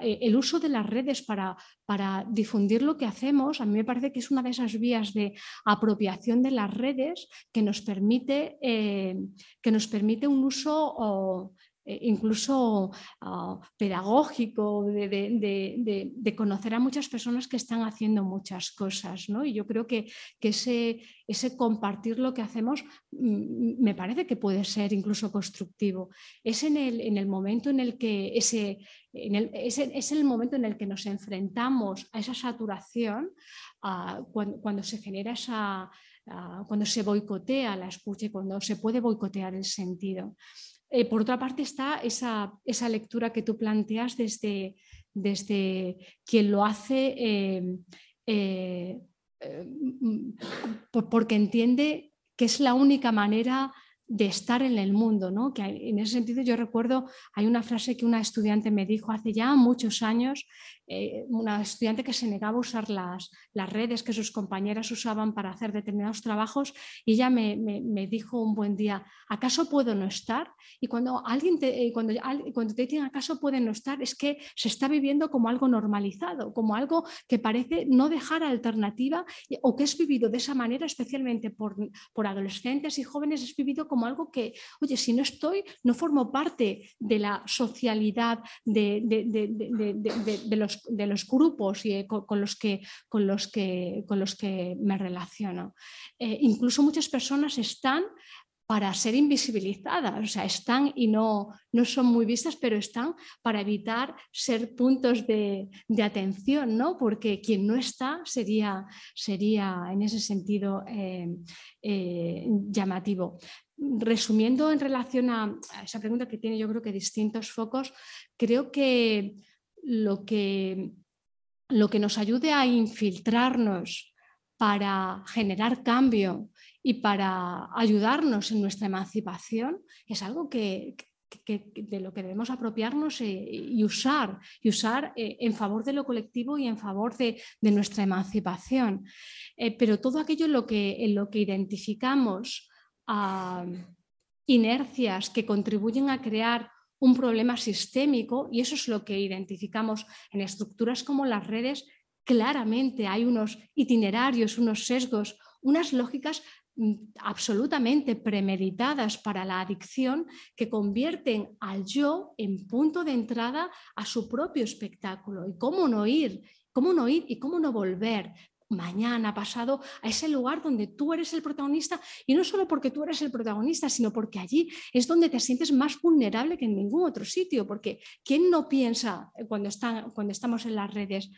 el uso de las redes para, para, difundir lo que hacemos, a mí me parece que es una de esas vías de apropiación de las redes que nos permite, que nos permite un uso eh, incluso ah, pedagógico, de, conocer a muchas personas que están haciendo muchas cosas. ¿no? Y yo creo que, ese, ese, compartir lo que hacemos mm, me parece que puede ser incluso constructivo. Es en el, en el momento en el que ese, es, el momento en el que nos enfrentamos a esa saturación, ah, cuando, se genera esa, ah, cuando se boicotea la escucha y cuando se puede boicotear el sentido. Eh, por otra parte está esa, esa, lectura que tú planteas desde, desde quien lo hace eh, eh, porque entiende que es la única manera de estar en el mundo, ¿no? Que en ese sentido yo recuerdo, hay una frase que una estudiante me dijo hace ya muchos años, eh, una estudiante que se negaba a usar las, las, redes que sus compañeras usaban para hacer determinados trabajos y ella me, me, dijo un buen día, ¿acaso puedo no estar? Y cuando alguien te, eh, cuando, cuando te dicen ¿acaso puede no estar? Es que se está viviendo como algo normalizado, como algo que parece no dejar alternativa o que es vivido de esa manera, especialmente por, por adolescentes y jóvenes, es vivido como algo que, oye, si no estoy, no formo parte de la socialidad de, de, de los de los grupos y, con, los que, con, los que, con los que me relaciono. incluso muchas personas están para ser invisibilizadas, o sea, están y no, no son muy vistas, pero están para evitar ser puntos de, atención, ¿no? Porque quien no está sería, sería en ese sentido eh, eh, llamativo. Resumiendo en relación a esa pregunta que tiene yo creo que distintos focos, creo que lo que, lo que nos ayude a infiltrarnos para generar cambio y para ayudarnos en nuestra emancipación es algo que, de lo que debemos apropiarnos eh, y usar, y usar eh, en favor de lo colectivo y en favor de, nuestra emancipación. Eh, pero todo aquello en lo que, en lo que identificamos inercias que contribuyen a crear un problema sistémico, y eso es lo que identificamos en estructuras como las redes, claramente hay unos itinerarios, unos sesgos, unas lógicas Mm, absolutamente premeditadas para la adicción que convierten al yo en punto de entrada a su propio espectáculo. ¿Y cómo no ir? ¿Cómo no ir y cómo no volver? Mañana, pasado, a ese lugar donde tú eres el protagonista y no solo porque tú eres el protagonista, sino porque allí es donde te sientes más vulnerable que en ningún otro sitio, porque ¿quién no piensa cuando, están, cuando estamos en las redes?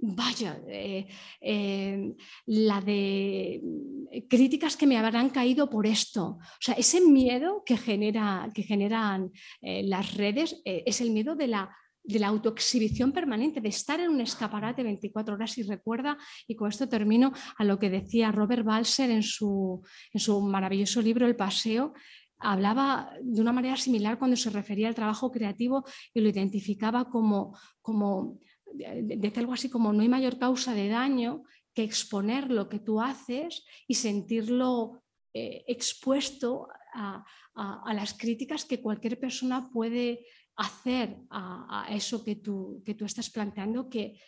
vaya, eh, eh, la de críticas que me habrán caído por esto. O sea, ese miedo que, genera, que generan eh, las redes es el miedo de la, de la autoexhibición permanente, de estar en un escaparate 24 horas. Y recuerda, y con esto termino, a lo que decía Robert Balser en su, en su maravilloso libro El Paseo, hablaba de una manera similar cuando se refería al trabajo creativo y lo identificaba como, como decía algo así como no hay mayor causa de daño que exponer lo que tú haces y sentirlo eh, expuesto a, las críticas que cualquier persona puede hacer a, eso que tú, que tú estás planteando, que,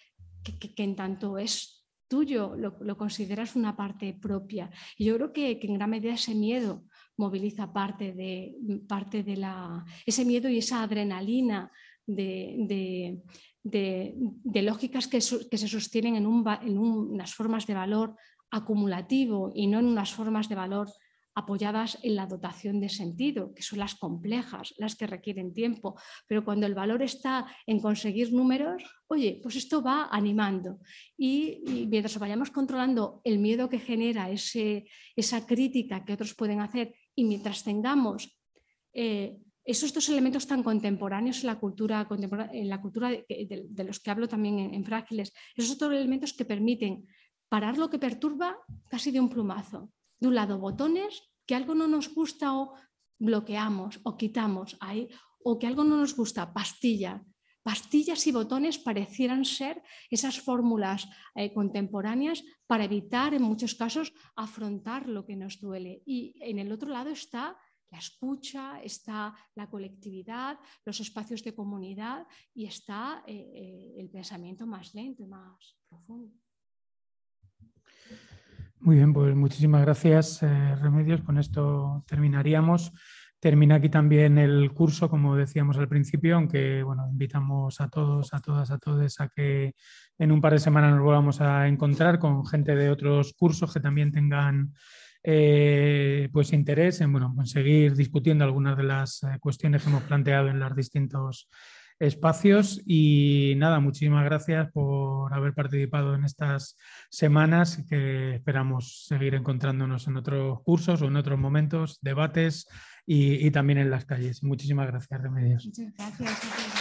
que, en tanto es tuyo, lo, consideras una parte propia. Y yo creo que, en gran medida ese miedo moviliza parte de, parte de la, ese miedo y esa adrenalina de, de, lógicas que, se sostienen en, unas formas de valor acumulativo y no en unas formas de valor apoyadas en la dotación de sentido, que son las complejas, las que requieren tiempo. Pero cuando el valor está en conseguir números, oye, pues esto va animando. Y, mientras vayamos controlando el miedo que genera ese, esa crítica que otros pueden hacer y mientras tengamos eh, esos dos elementos tan contemporáneos en la cultura, en la cultura de, los que hablo también en, Frágiles, esos dos elementos que permiten parar lo que perturba casi de un plumazo. De un lado, botones, que algo no nos gusta o bloqueamos o quitamos o que algo no nos gusta, pastilla. Pastillas y botones parecieran ser esas fórmulas eh, contemporáneas para evitar, en muchos casos, afrontar lo que nos duele. Y en el otro lado está la escucha, está la colectividad, los espacios de comunidad y está eh, eh, el pensamiento más lento y más profundo. Muy bien, pues muchísimas gracias, eh, Remedios. Con esto terminaríamos. Termina aquí también el curso, como decíamos al principio, aunque bueno, invitamos a todos, a todas, a todos a que en un par de semanas nos volvamos a encontrar con gente de otros cursos que también tengan eh, pues interés en, bueno, seguir discutiendo algunas de las eh, cuestiones que hemos planteado en los distintos espacios. Y nada, muchísimas gracias por haber participado en estas semanas que esperamos seguir encontrándonos en otros cursos o en otros momentos, debates y, también en las calles. Muchísimas gracias, Remedios. Muchas gracias.